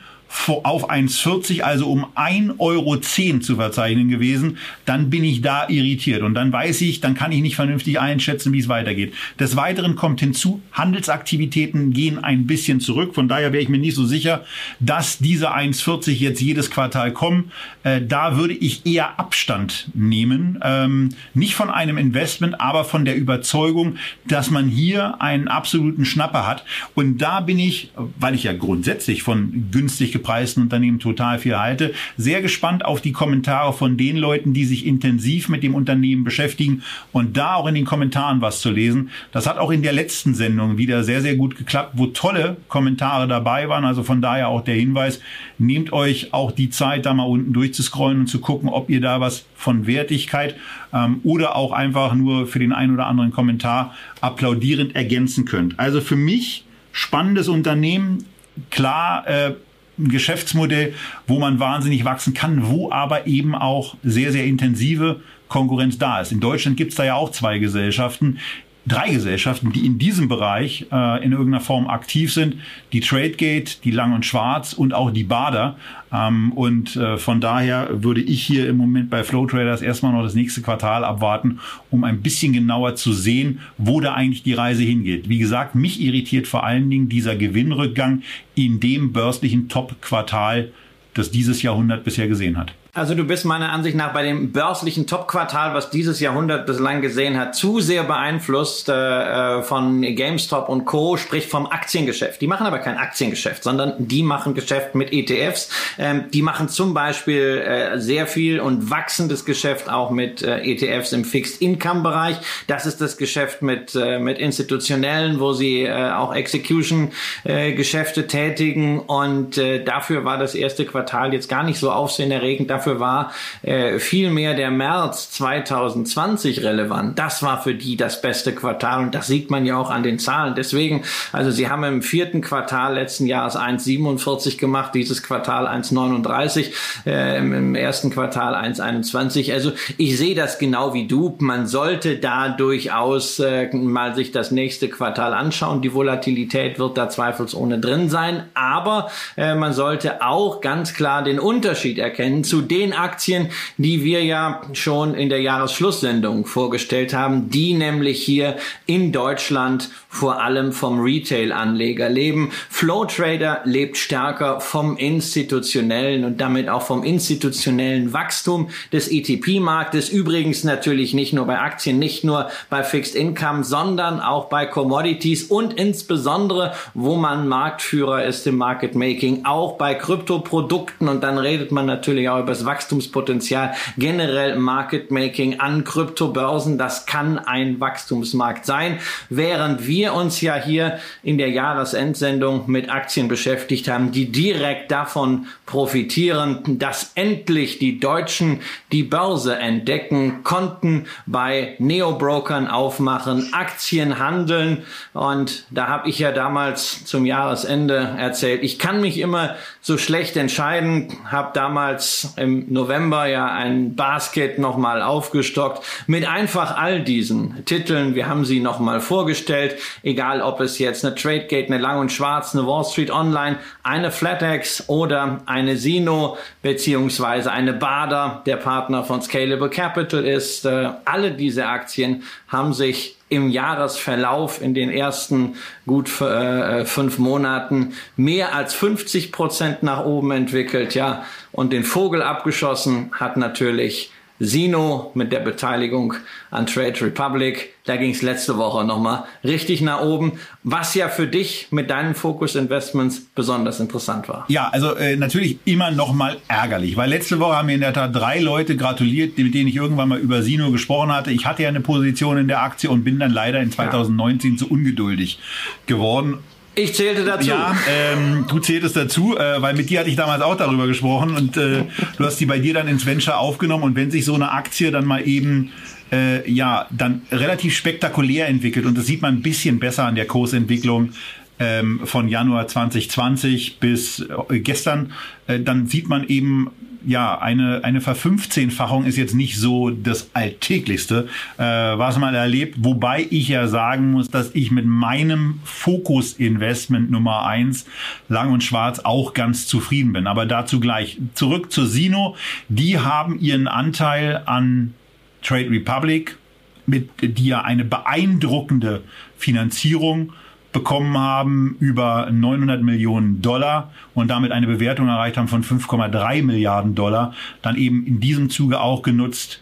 auf 1,40, also um 1,10 Euro zu verzeichnen gewesen, dann bin ich da irritiert. Und dann weiß ich, dann kann ich nicht vernünftig einschätzen, wie es weitergeht. Des Weiteren kommt hinzu, Handelsaktivitäten gehen ein bisschen zurück. Von daher wäre ich mir nicht so sicher, dass diese 1,40 jetzt jedes Quartal kommen. Äh, da würde ich eher Abstand nehmen. Ähm, nicht von einem Investment, aber von der Überzeugung, dass man hier einen absoluten Schnapper hat. Und da bin ich, weil ich ja grundsätzlich von günstig gepreisten Unternehmen total viel halte. Sehr gespannt auf die Kommentare von den Leuten, die sich intensiv mit dem Unternehmen beschäftigen und da auch in den Kommentaren was zu lesen. Das hat auch in der letzten Sendung wieder sehr, sehr gut geklappt, wo tolle Kommentare dabei waren. Also von daher auch der Hinweis, nehmt euch auch die Zeit, da mal unten durchzuscrollen und zu gucken, ob ihr da was von Wertigkeit ähm, oder auch einfach nur für den einen oder anderen Kommentar applaudierend ergänzen könnt. Also für mich spannendes Unternehmen, klar äh, ein Geschäftsmodell, wo man wahnsinnig wachsen kann, wo aber eben auch sehr, sehr intensive Konkurrenz da ist. In Deutschland gibt es da ja auch zwei Gesellschaften, drei Gesellschaften, die in diesem Bereich äh, in irgendeiner Form aktiv sind. Die Tradegate, die Lang und Schwarz und auch die Bader. Ähm, und äh, von daher würde ich hier im Moment bei Flow Traders erstmal noch das nächste Quartal abwarten, um ein bisschen genauer zu sehen, wo da eigentlich die Reise hingeht. Wie gesagt, mich irritiert vor allen Dingen dieser Gewinnrückgang in dem börslichen Top-Quartal, das dieses Jahrhundert bisher gesehen hat. Also du bist meiner Ansicht nach bei dem börslichen Top-Quartal, was dieses Jahrhundert bislang gesehen hat, zu sehr beeinflusst äh, äh, von GameStop und Co., sprich vom Aktiengeschäft. Die machen aber kein Aktiengeschäft, sondern die machen Geschäft mit ETFs. Ähm, die machen zum Beispiel äh, sehr viel und wachsendes Geschäft auch mit äh, ETFs im Fixed-Income-Bereich. Das ist das Geschäft mit, äh, mit Institutionellen, wo sie äh, auch Execution-Geschäfte tätigen. Und dafür war das erste Quartal jetzt gar nicht so aufsehenerregend. Dafür dafür war äh, vielmehr der März 2020 relevant. Das war für die das beste Quartal und das sieht man ja auch an den Zahlen. Deswegen, also sie haben im vierten Quartal letzten Jahres 1,47 gemacht, dieses Quartal 1,39, äh, im ersten Quartal 1,21. Also ich sehe das genau wie du. Man sollte da durchaus äh, mal sich das nächste Quartal anschauen. Die Volatilität wird da zweifelsohne drin sein, aber äh, man sollte auch ganz klar den Unterschied erkennen zu dem, den Aktien, die wir ja schon in der Jahresschlusssendung vorgestellt haben, die nämlich hier in Deutschland vor allem vom Retail-Anleger leben. Flow Trader lebt stärker vom institutionellen und damit auch vom institutionellen Wachstum des ETP-Marktes. Übrigens natürlich nicht nur bei Aktien, nicht nur bei Fixed Income, sondern auch bei Commodities und insbesondere, wo man Marktführer ist im Market Making, auch bei Kryptoprodukten und dann redet man natürlich auch über das Wachstumspotenzial generell Market Making an Kryptobörsen. Das kann ein Wachstumsmarkt sein, während wir uns ja hier in der Jahresendsendung mit Aktien beschäftigt haben, die direkt davon profitieren, dass endlich die Deutschen die Börse entdecken, konnten bei Neobrokern aufmachen, Aktien handeln und da habe ich ja damals zum Jahresende erzählt, ich kann mich immer so schlecht entscheiden, habe damals im November ja ein Basket nochmal aufgestockt mit einfach all diesen Titeln. Wir haben sie nochmal vorgestellt, egal ob es jetzt eine Tradegate, eine Lang und Schwarz, eine Wall Street Online, eine FlatEx oder eine Sino beziehungsweise eine Bader, der Partner von Scalable Capital ist. Äh, alle diese Aktien haben sich im Jahresverlauf in den ersten gut äh, fünf Monaten mehr als 50 Prozent nach oben entwickelt, ja. Und den Vogel abgeschossen hat natürlich Sino mit der Beteiligung an Trade Republic. Da ging es letzte Woche nochmal richtig nach oben, was ja für dich mit deinen Focus Investments besonders interessant war. Ja, also äh, natürlich immer nochmal ärgerlich, weil letzte Woche haben mir in der Tat drei Leute gratuliert, mit denen ich irgendwann mal über Sino gesprochen hatte. Ich hatte ja eine Position in der Aktie und bin dann leider in 2019 ja. zu ungeduldig geworden ich zählte dazu. Ja, ähm, du zähltest dazu, äh, weil mit dir hatte ich damals auch darüber gesprochen und äh, du hast die bei dir dann ins Venture aufgenommen und wenn sich so eine Aktie dann mal eben äh, ja dann relativ spektakulär entwickelt und das sieht man ein bisschen besser an der Kursentwicklung ähm, von Januar 2020 bis äh, gestern, äh, dann sieht man eben ja, eine, eine Verfünfzehnfachung ist jetzt nicht so das Alltäglichste, äh, was man erlebt. Wobei ich ja sagen muss, dass ich mit meinem Fokus-Investment Nummer eins Lang und Schwarz auch ganz zufrieden bin. Aber dazu gleich. Zurück zur Sino. Die haben ihren Anteil an Trade Republic, mit, die ja eine beeindruckende Finanzierung bekommen haben über 900 Millionen Dollar und damit eine Bewertung erreicht haben von 5,3 Milliarden Dollar, dann eben in diesem Zuge auch genutzt,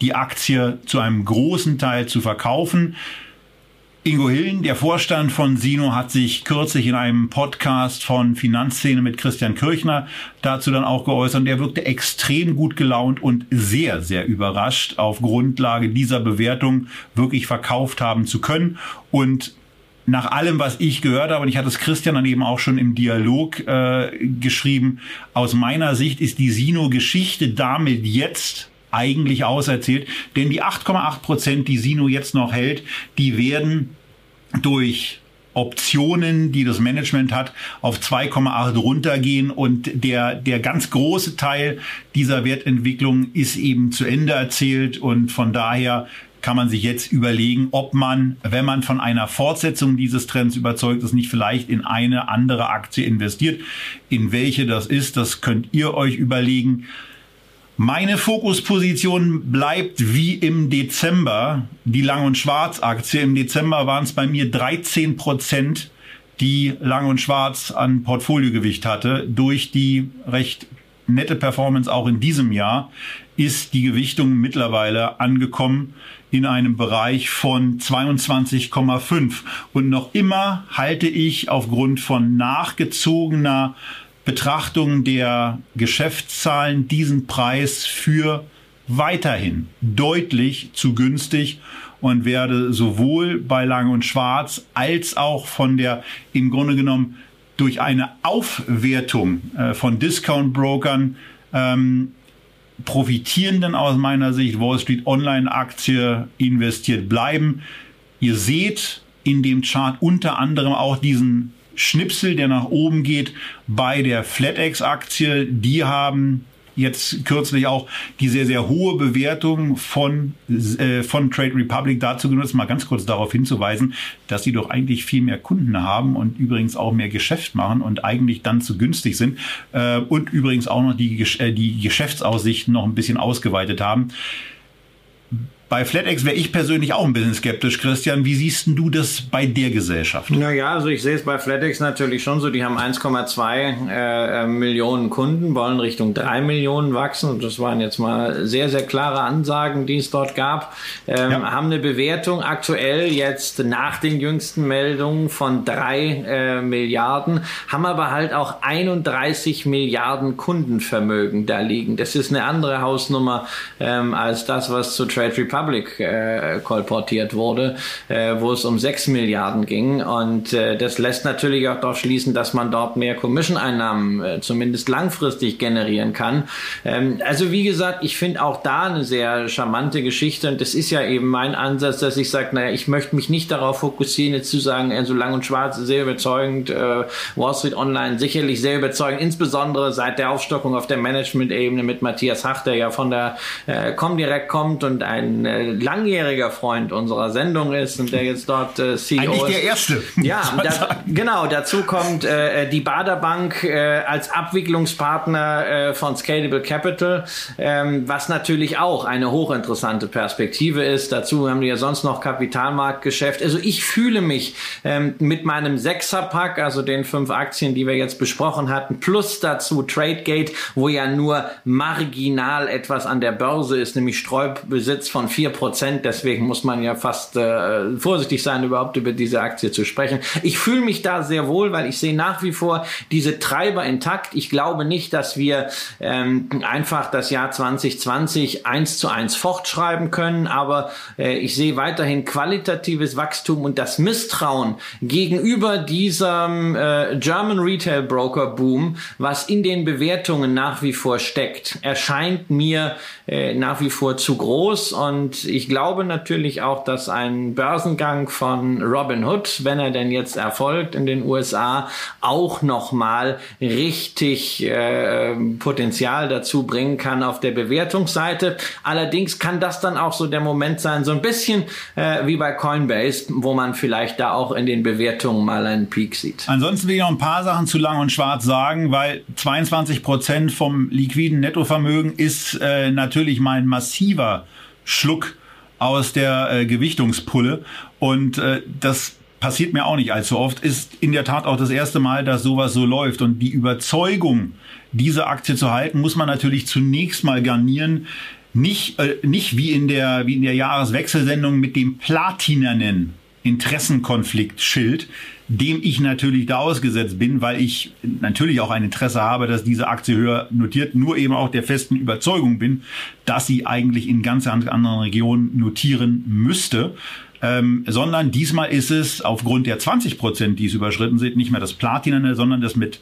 die Aktie zu einem großen Teil zu verkaufen. Ingo Hillen, der Vorstand von Sino, hat sich kürzlich in einem Podcast von Finanzszene mit Christian Kirchner dazu dann auch geäußert. Er wirkte extrem gut gelaunt und sehr, sehr überrascht, auf Grundlage dieser Bewertung wirklich verkauft haben zu können. Und nach allem, was ich gehört habe, und ich hatte es Christian dann eben auch schon im Dialog äh, geschrieben, aus meiner Sicht ist die Sino-Geschichte damit jetzt eigentlich auserzählt, denn die 8,8 Prozent, die Sino jetzt noch hält, die werden durch Optionen, die das Management hat, auf 2,8 runtergehen und der, der ganz große Teil dieser Wertentwicklung ist eben zu Ende erzählt und von daher kann man sich jetzt überlegen, ob man, wenn man von einer Fortsetzung dieses Trends überzeugt ist, nicht vielleicht in eine andere Aktie investiert. In welche das ist, das könnt ihr euch überlegen. Meine Fokusposition bleibt wie im Dezember die Lang- und Schwarz-Aktie. Im Dezember waren es bei mir 13 Prozent, die Lang- und Schwarz an Portfoliogewicht hatte. Durch die recht nette Performance auch in diesem Jahr ist die Gewichtung mittlerweile angekommen in einem Bereich von 22,5. Und noch immer halte ich aufgrund von nachgezogener Betrachtung der Geschäftszahlen diesen Preis für weiterhin deutlich zu günstig und werde sowohl bei Lang und Schwarz als auch von der im Grunde genommen durch eine Aufwertung äh, von Discount-Brokern ähm, profitierenden aus meiner Sicht Wall Street Online Aktie investiert bleiben. Ihr seht in dem Chart unter anderem auch diesen Schnipsel, der nach oben geht bei der FlatEx Aktie. Die haben jetzt kürzlich auch die sehr, sehr hohe Bewertung von, äh, von Trade Republic dazu genutzt, mal ganz kurz darauf hinzuweisen, dass sie doch eigentlich viel mehr Kunden haben und übrigens auch mehr Geschäft machen und eigentlich dann zu günstig sind äh, und übrigens auch noch die, äh, die Geschäftsaussichten noch ein bisschen ausgeweitet haben. Bei FlatEx wäre ich persönlich auch ein bisschen skeptisch. Christian, wie siehst du das bei der Gesellschaft? Naja, also ich sehe es bei FlatEx natürlich schon so. Die haben 1,2 äh, Millionen Kunden, wollen Richtung 3 Millionen wachsen. Und das waren jetzt mal sehr, sehr klare Ansagen, die es dort gab. Ähm, ja. Haben eine Bewertung aktuell jetzt nach den jüngsten Meldungen von 3 äh, Milliarden, haben aber halt auch 31 Milliarden Kundenvermögen da liegen. Das ist eine andere Hausnummer ähm, als das, was zu Trade Republic Republic äh, kolportiert wurde, äh, wo es um 6 Milliarden ging. Und äh, das lässt natürlich auch darauf schließen, dass man dort mehr Commission-Einnahmen äh, zumindest langfristig generieren kann. Ähm, also wie gesagt, ich finde auch da eine sehr charmante Geschichte. Und das ist ja eben mein Ansatz, dass ich sage, naja, ich möchte mich nicht darauf fokussieren, jetzt zu sagen, äh, so lang und schwarz sehr überzeugend, äh, Wall Street Online sicherlich sehr überzeugend, insbesondere seit der Aufstockung auf der Management-Ebene mit Matthias Hach, der ja von der äh, Comdirect kommt und ein äh, langjähriger Freund unserer Sendung ist und der jetzt dort äh, CEO Eigentlich ist. der Erste. Ja, da, genau. Dazu kommt äh, die Baderbank äh, als Abwicklungspartner äh, von Scalable Capital, ähm, was natürlich auch eine hochinteressante Perspektive ist. Dazu haben wir ja sonst noch Kapitalmarktgeschäft. Also ich fühle mich ähm, mit meinem Sechserpack, also den fünf Aktien, die wir jetzt besprochen hatten, plus dazu Tradegate, wo ja nur marginal etwas an der Börse ist, nämlich Streubesitz von vier Prozent. Deswegen muss man ja fast äh, vorsichtig sein, überhaupt über diese Aktie zu sprechen. Ich fühle mich da sehr wohl, weil ich sehe nach wie vor diese Treiber intakt. Ich glaube nicht, dass wir ähm, einfach das Jahr 2020 eins zu eins fortschreiben können, aber äh, ich sehe weiterhin qualitatives Wachstum und das Misstrauen gegenüber diesem äh, German Retail Broker Boom, was in den Bewertungen nach wie vor steckt, erscheint mir äh, nach wie vor zu groß und Und ich glaube natürlich auch, dass ein Börsengang von Robin Hood, wenn er denn jetzt erfolgt in den USA, auch nochmal richtig äh, Potenzial dazu bringen kann auf der Bewertungsseite. Allerdings kann das dann auch so der Moment sein, so ein bisschen äh, wie bei Coinbase, wo man vielleicht da auch in den Bewertungen mal einen Peak sieht. Ansonsten will ich noch ein paar Sachen zu Lang und Schwarz sagen, weil 22 Prozent vom liquiden Nettovermögen ist äh, natürlich mal ein massiver Schluck aus der äh, Gewichtungspulle und äh, das passiert mir auch nicht allzu oft, ist in der Tat auch das erste Mal, dass sowas so läuft. Und die Überzeugung, diese Aktie zu halten, muss man natürlich zunächst mal garnieren. Nicht, äh, nicht wie in der, wie in der Jahreswechselsendung mit dem platinernen Interessenkonfliktschild, dem ich natürlich da ausgesetzt bin, weil ich natürlich auch ein Interesse habe, dass diese Aktie höher notiert, nur eben auch der festen Überzeugung bin, dass sie eigentlich in ganz anderen Regionen notieren müsste. Ähm, sondern diesmal ist es aufgrund der 20 Prozent, die es überschritten sind, nicht mehr das Platinerne, sondern das mit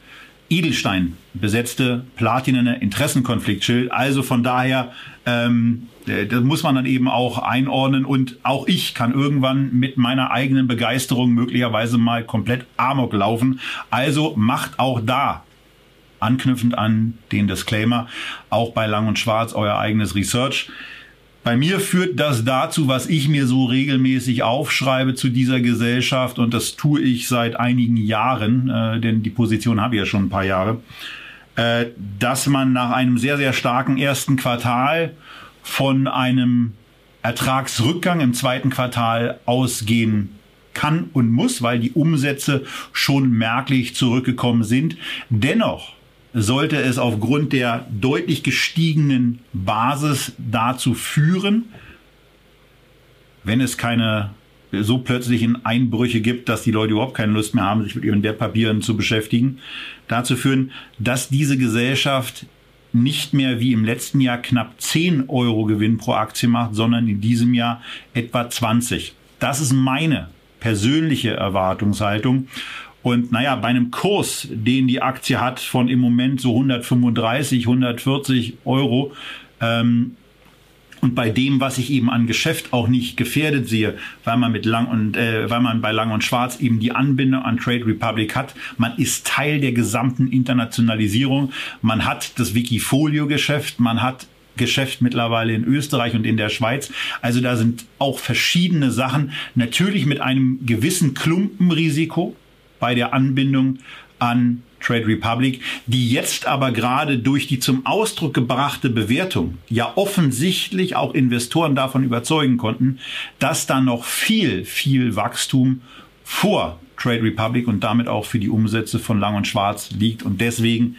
Edelstein besetzte platinene Interessenkonfliktschild. Also von daher, ähm, äh, das muss man dann eben auch einordnen und auch ich kann irgendwann mit meiner eigenen Begeisterung möglicherweise mal komplett amok laufen. Also macht auch da anknüpfend an den Disclaimer, auch bei Lang und Schwarz euer eigenes Research. Bei mir führt das dazu, was ich mir so regelmäßig aufschreibe zu dieser Gesellschaft und das tue ich seit einigen Jahren, äh, denn die Position habe ich ja schon ein paar Jahre, äh, dass man nach einem sehr, sehr starken ersten Quartal von einem Ertragsrückgang im zweiten Quartal ausgehen kann und muss, weil die Umsätze schon merklich zurückgekommen sind. Dennoch sollte es aufgrund der deutlich gestiegenen Basis dazu führen, wenn es keine so plötzlichen Einbrüche gibt, dass die Leute überhaupt keine Lust mehr haben, sich mit ihren Wertpapieren zu beschäftigen, dazu führen, dass diese Gesellschaft nicht mehr wie im letzten Jahr knapp 10 Euro Gewinn pro Aktie macht, sondern in diesem Jahr etwa 20. Das ist meine persönliche Erwartungshaltung. Und naja, bei einem Kurs, den die Aktie hat von im Moment so 135, 140 Euro, ähm, und bei dem, was ich eben an Geschäft auch nicht gefährdet sehe, weil man mit Lang und äh, weil man bei Lang und Schwarz eben die Anbindung an Trade Republic hat, man ist Teil der gesamten Internationalisierung, man hat das Wikifolio-Geschäft, man hat Geschäft mittlerweile in Österreich und in der Schweiz. Also da sind auch verschiedene Sachen, natürlich mit einem gewissen Klumpenrisiko, bei der Anbindung an Trade Republic, die jetzt aber gerade durch die zum Ausdruck gebrachte Bewertung ja offensichtlich auch Investoren davon überzeugen konnten, dass da noch viel, viel Wachstum vor Trade Republic und damit auch für die Umsätze von Lang und Schwarz liegt. Und deswegen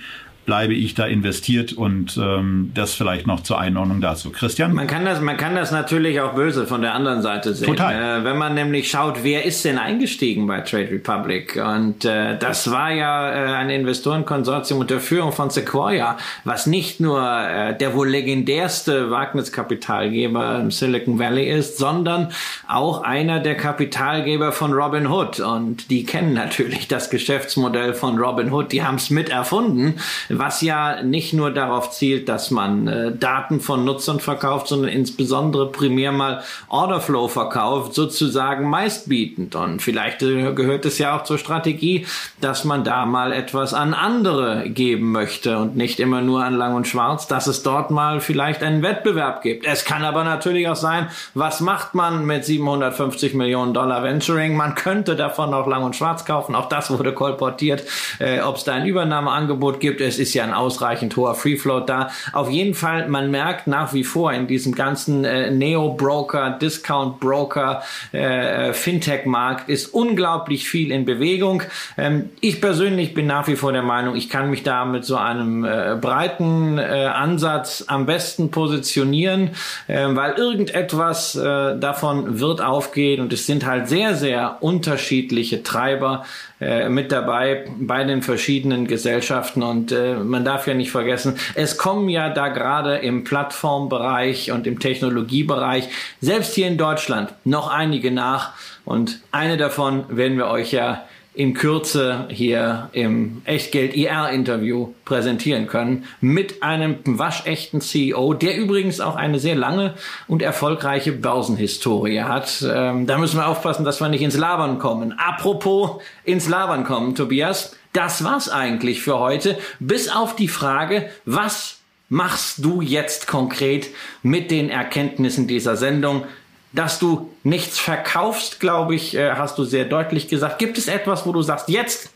bleibe ich da investiert und ähm, das vielleicht noch zur Einordnung dazu. Christian? Man kann das, man kann das natürlich auch böse von der anderen Seite sehen. Total. Äh, wenn man nämlich schaut, wer ist denn eingestiegen bei Trade Republic? Und äh, das war ja äh, ein Investorenkonsortium unter Führung von Sequoia, was nicht nur äh, der wohl legendärste Wagniskapitalgeber im Silicon Valley ist, sondern auch einer der Kapitalgeber von Robin Hood. Und die kennen natürlich das Geschäftsmodell von Robin Hood. Die haben es mit erfunden was ja nicht nur darauf zielt, dass man äh, Daten von Nutzern verkauft, sondern insbesondere primär mal Orderflow verkauft, sozusagen meistbietend. Und vielleicht äh, gehört es ja auch zur Strategie, dass man da mal etwas an andere geben möchte und nicht immer nur an Lang und Schwarz, dass es dort mal vielleicht einen Wettbewerb gibt. Es kann aber natürlich auch sein, was macht man mit 750 Millionen Dollar Venturing? Man könnte davon auch Lang und Schwarz kaufen. Auch das wurde kolportiert. Äh, Ob es da ein Übernahmeangebot gibt, es ist ja ein ausreichend hoher Free Float da. Auf jeden Fall, man merkt nach wie vor in diesem ganzen äh, Neo-Broker, Discount-Broker, äh, Fintech-Markt ist unglaublich viel in Bewegung. Ähm, ich persönlich bin nach wie vor der Meinung, ich kann mich da mit so einem äh, breiten äh, Ansatz am besten positionieren, äh, weil irgendetwas äh, davon wird aufgehen und es sind halt sehr, sehr unterschiedliche Treiber äh, mit dabei bei den verschiedenen Gesellschaften und man darf ja nicht vergessen, es kommen ja da gerade im Plattformbereich und im Technologiebereich, selbst hier in Deutschland, noch einige nach und eine davon werden wir euch ja in Kürze hier im Echtgeld IR-Interview präsentieren können mit einem waschechten CEO, der übrigens auch eine sehr lange und erfolgreiche Börsenhistorie hat. Ähm, da müssen wir aufpassen, dass wir nicht ins Labern kommen. Apropos ins Labern kommen, Tobias, das war's eigentlich für heute, bis auf die Frage, was machst du jetzt konkret mit den Erkenntnissen dieser Sendung? dass du nichts verkaufst, glaube ich, äh, hast du sehr deutlich gesagt. Gibt es etwas, wo du sagst, jetzt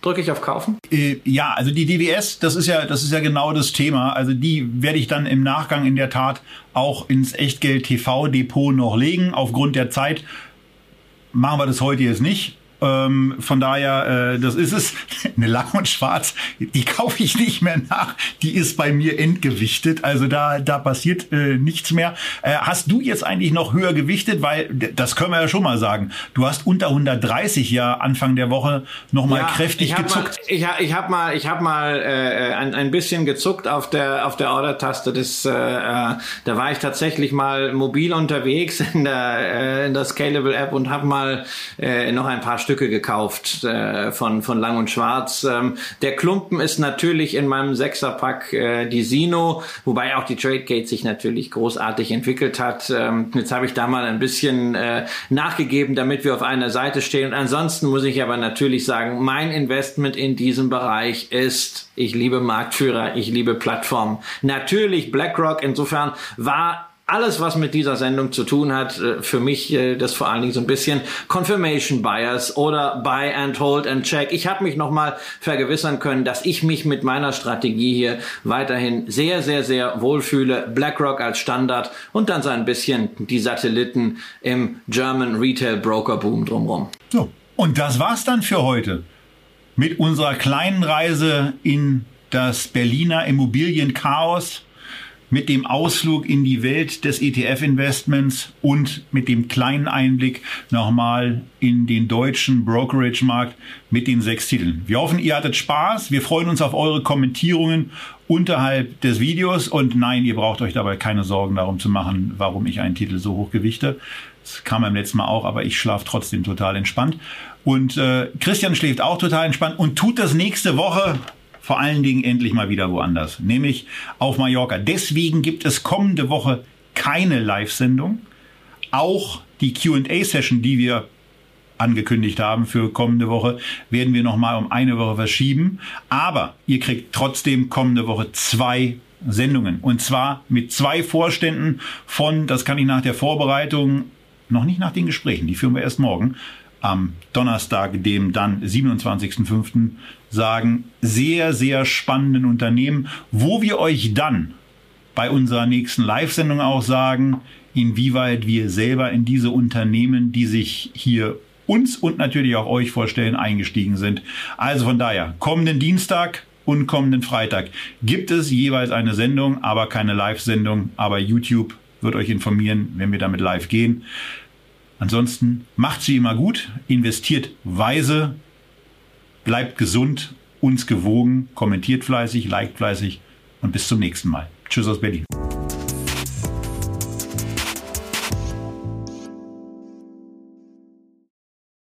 drücke ich auf Kaufen? Äh, ja, also die DWS, das ist ja, das ist ja genau das Thema. Also die werde ich dann im Nachgang in der Tat auch ins Echtgeld TV Depot noch legen. Aufgrund der Zeit machen wir das heute jetzt nicht. Ähm, von daher, äh, das ist es. Eine Lang und Schwarz, die kaufe ich nicht mehr nach. Die ist bei mir entgewichtet. Also da, da passiert äh, nichts mehr. Äh, hast du jetzt eigentlich noch höher gewichtet? Weil, das können wir ja schon mal sagen. Du hast unter 130 ja Anfang der Woche nochmal ja, kräftig ich gezuckt. Mal, ich ich habe mal, ich hab mal äh, ein, ein bisschen gezuckt auf der, auf der Order-Taste. Das, äh, äh, da war ich tatsächlich mal mobil unterwegs in der, äh, in der Scalable App und habe mal äh, noch ein paar Stück Stücke gekauft äh, von, von Lang und Schwarz. Ähm, der Klumpen ist natürlich in meinem Sechserpack äh, die Sino, wobei auch die Tradegate sich natürlich großartig entwickelt hat. Ähm, jetzt habe ich da mal ein bisschen äh, nachgegeben, damit wir auf einer Seite stehen. Und ansonsten muss ich aber natürlich sagen, mein Investment in diesem Bereich ist, ich liebe Marktführer, ich liebe Plattformen. Natürlich BlackRock, insofern war alles, was mit dieser Sendung zu tun hat, äh, für mich äh, das vor allen Dingen so ein bisschen Confirmation Bias oder Buy and Hold and Check. Ich habe mich nochmal vergewissern können, dass ich mich mit meiner Strategie hier weiterhin sehr, sehr, sehr wohlfühle. BlackRock als Standard und dann so ein bisschen die Satelliten im German Retail Broker Boom drumherum. So, und das war's dann für heute mit unserer kleinen Reise in das Berliner Immobilienchaos mit dem Ausflug in die Welt des ETF-Investments und mit dem kleinen Einblick nochmal in den deutschen Brokerage-Markt mit den sechs Titeln. Wir hoffen, ihr hattet Spaß. Wir freuen uns auf eure Kommentierungen unterhalb des Videos. Und nein, ihr braucht euch dabei keine Sorgen darum zu machen, warum ich einen Titel so hoch gewichte. Das kam beim letzten Mal auch, aber ich schlafe trotzdem total entspannt. Und äh, Christian schläft auch total entspannt und tut das nächste Woche vor allen Dingen endlich mal wieder woanders, nämlich auf Mallorca. Deswegen gibt es kommende Woche keine Live-Sendung. Auch die QA-Session, die wir angekündigt haben für kommende Woche, werden wir nochmal um eine Woche verschieben. Aber ihr kriegt trotzdem kommende Woche zwei Sendungen. Und zwar mit zwei Vorständen von, das kann ich nach der Vorbereitung, noch nicht nach den Gesprächen, die führen wir erst morgen, am Donnerstag, dem dann 27.05. sagen, sehr, sehr spannenden Unternehmen, wo wir euch dann bei unserer nächsten Live-Sendung auch sagen, inwieweit wir selber in diese Unternehmen, die sich hier uns und natürlich auch euch vorstellen, eingestiegen sind. Also von daher, kommenden Dienstag und kommenden Freitag gibt es jeweils eine Sendung, aber keine Live-Sendung, aber YouTube wird euch informieren, wenn wir damit live gehen. Ansonsten macht sie immer gut, investiert weise, bleibt gesund, uns gewogen, kommentiert fleißig, liked fleißig und bis zum nächsten Mal. Tschüss aus Berlin.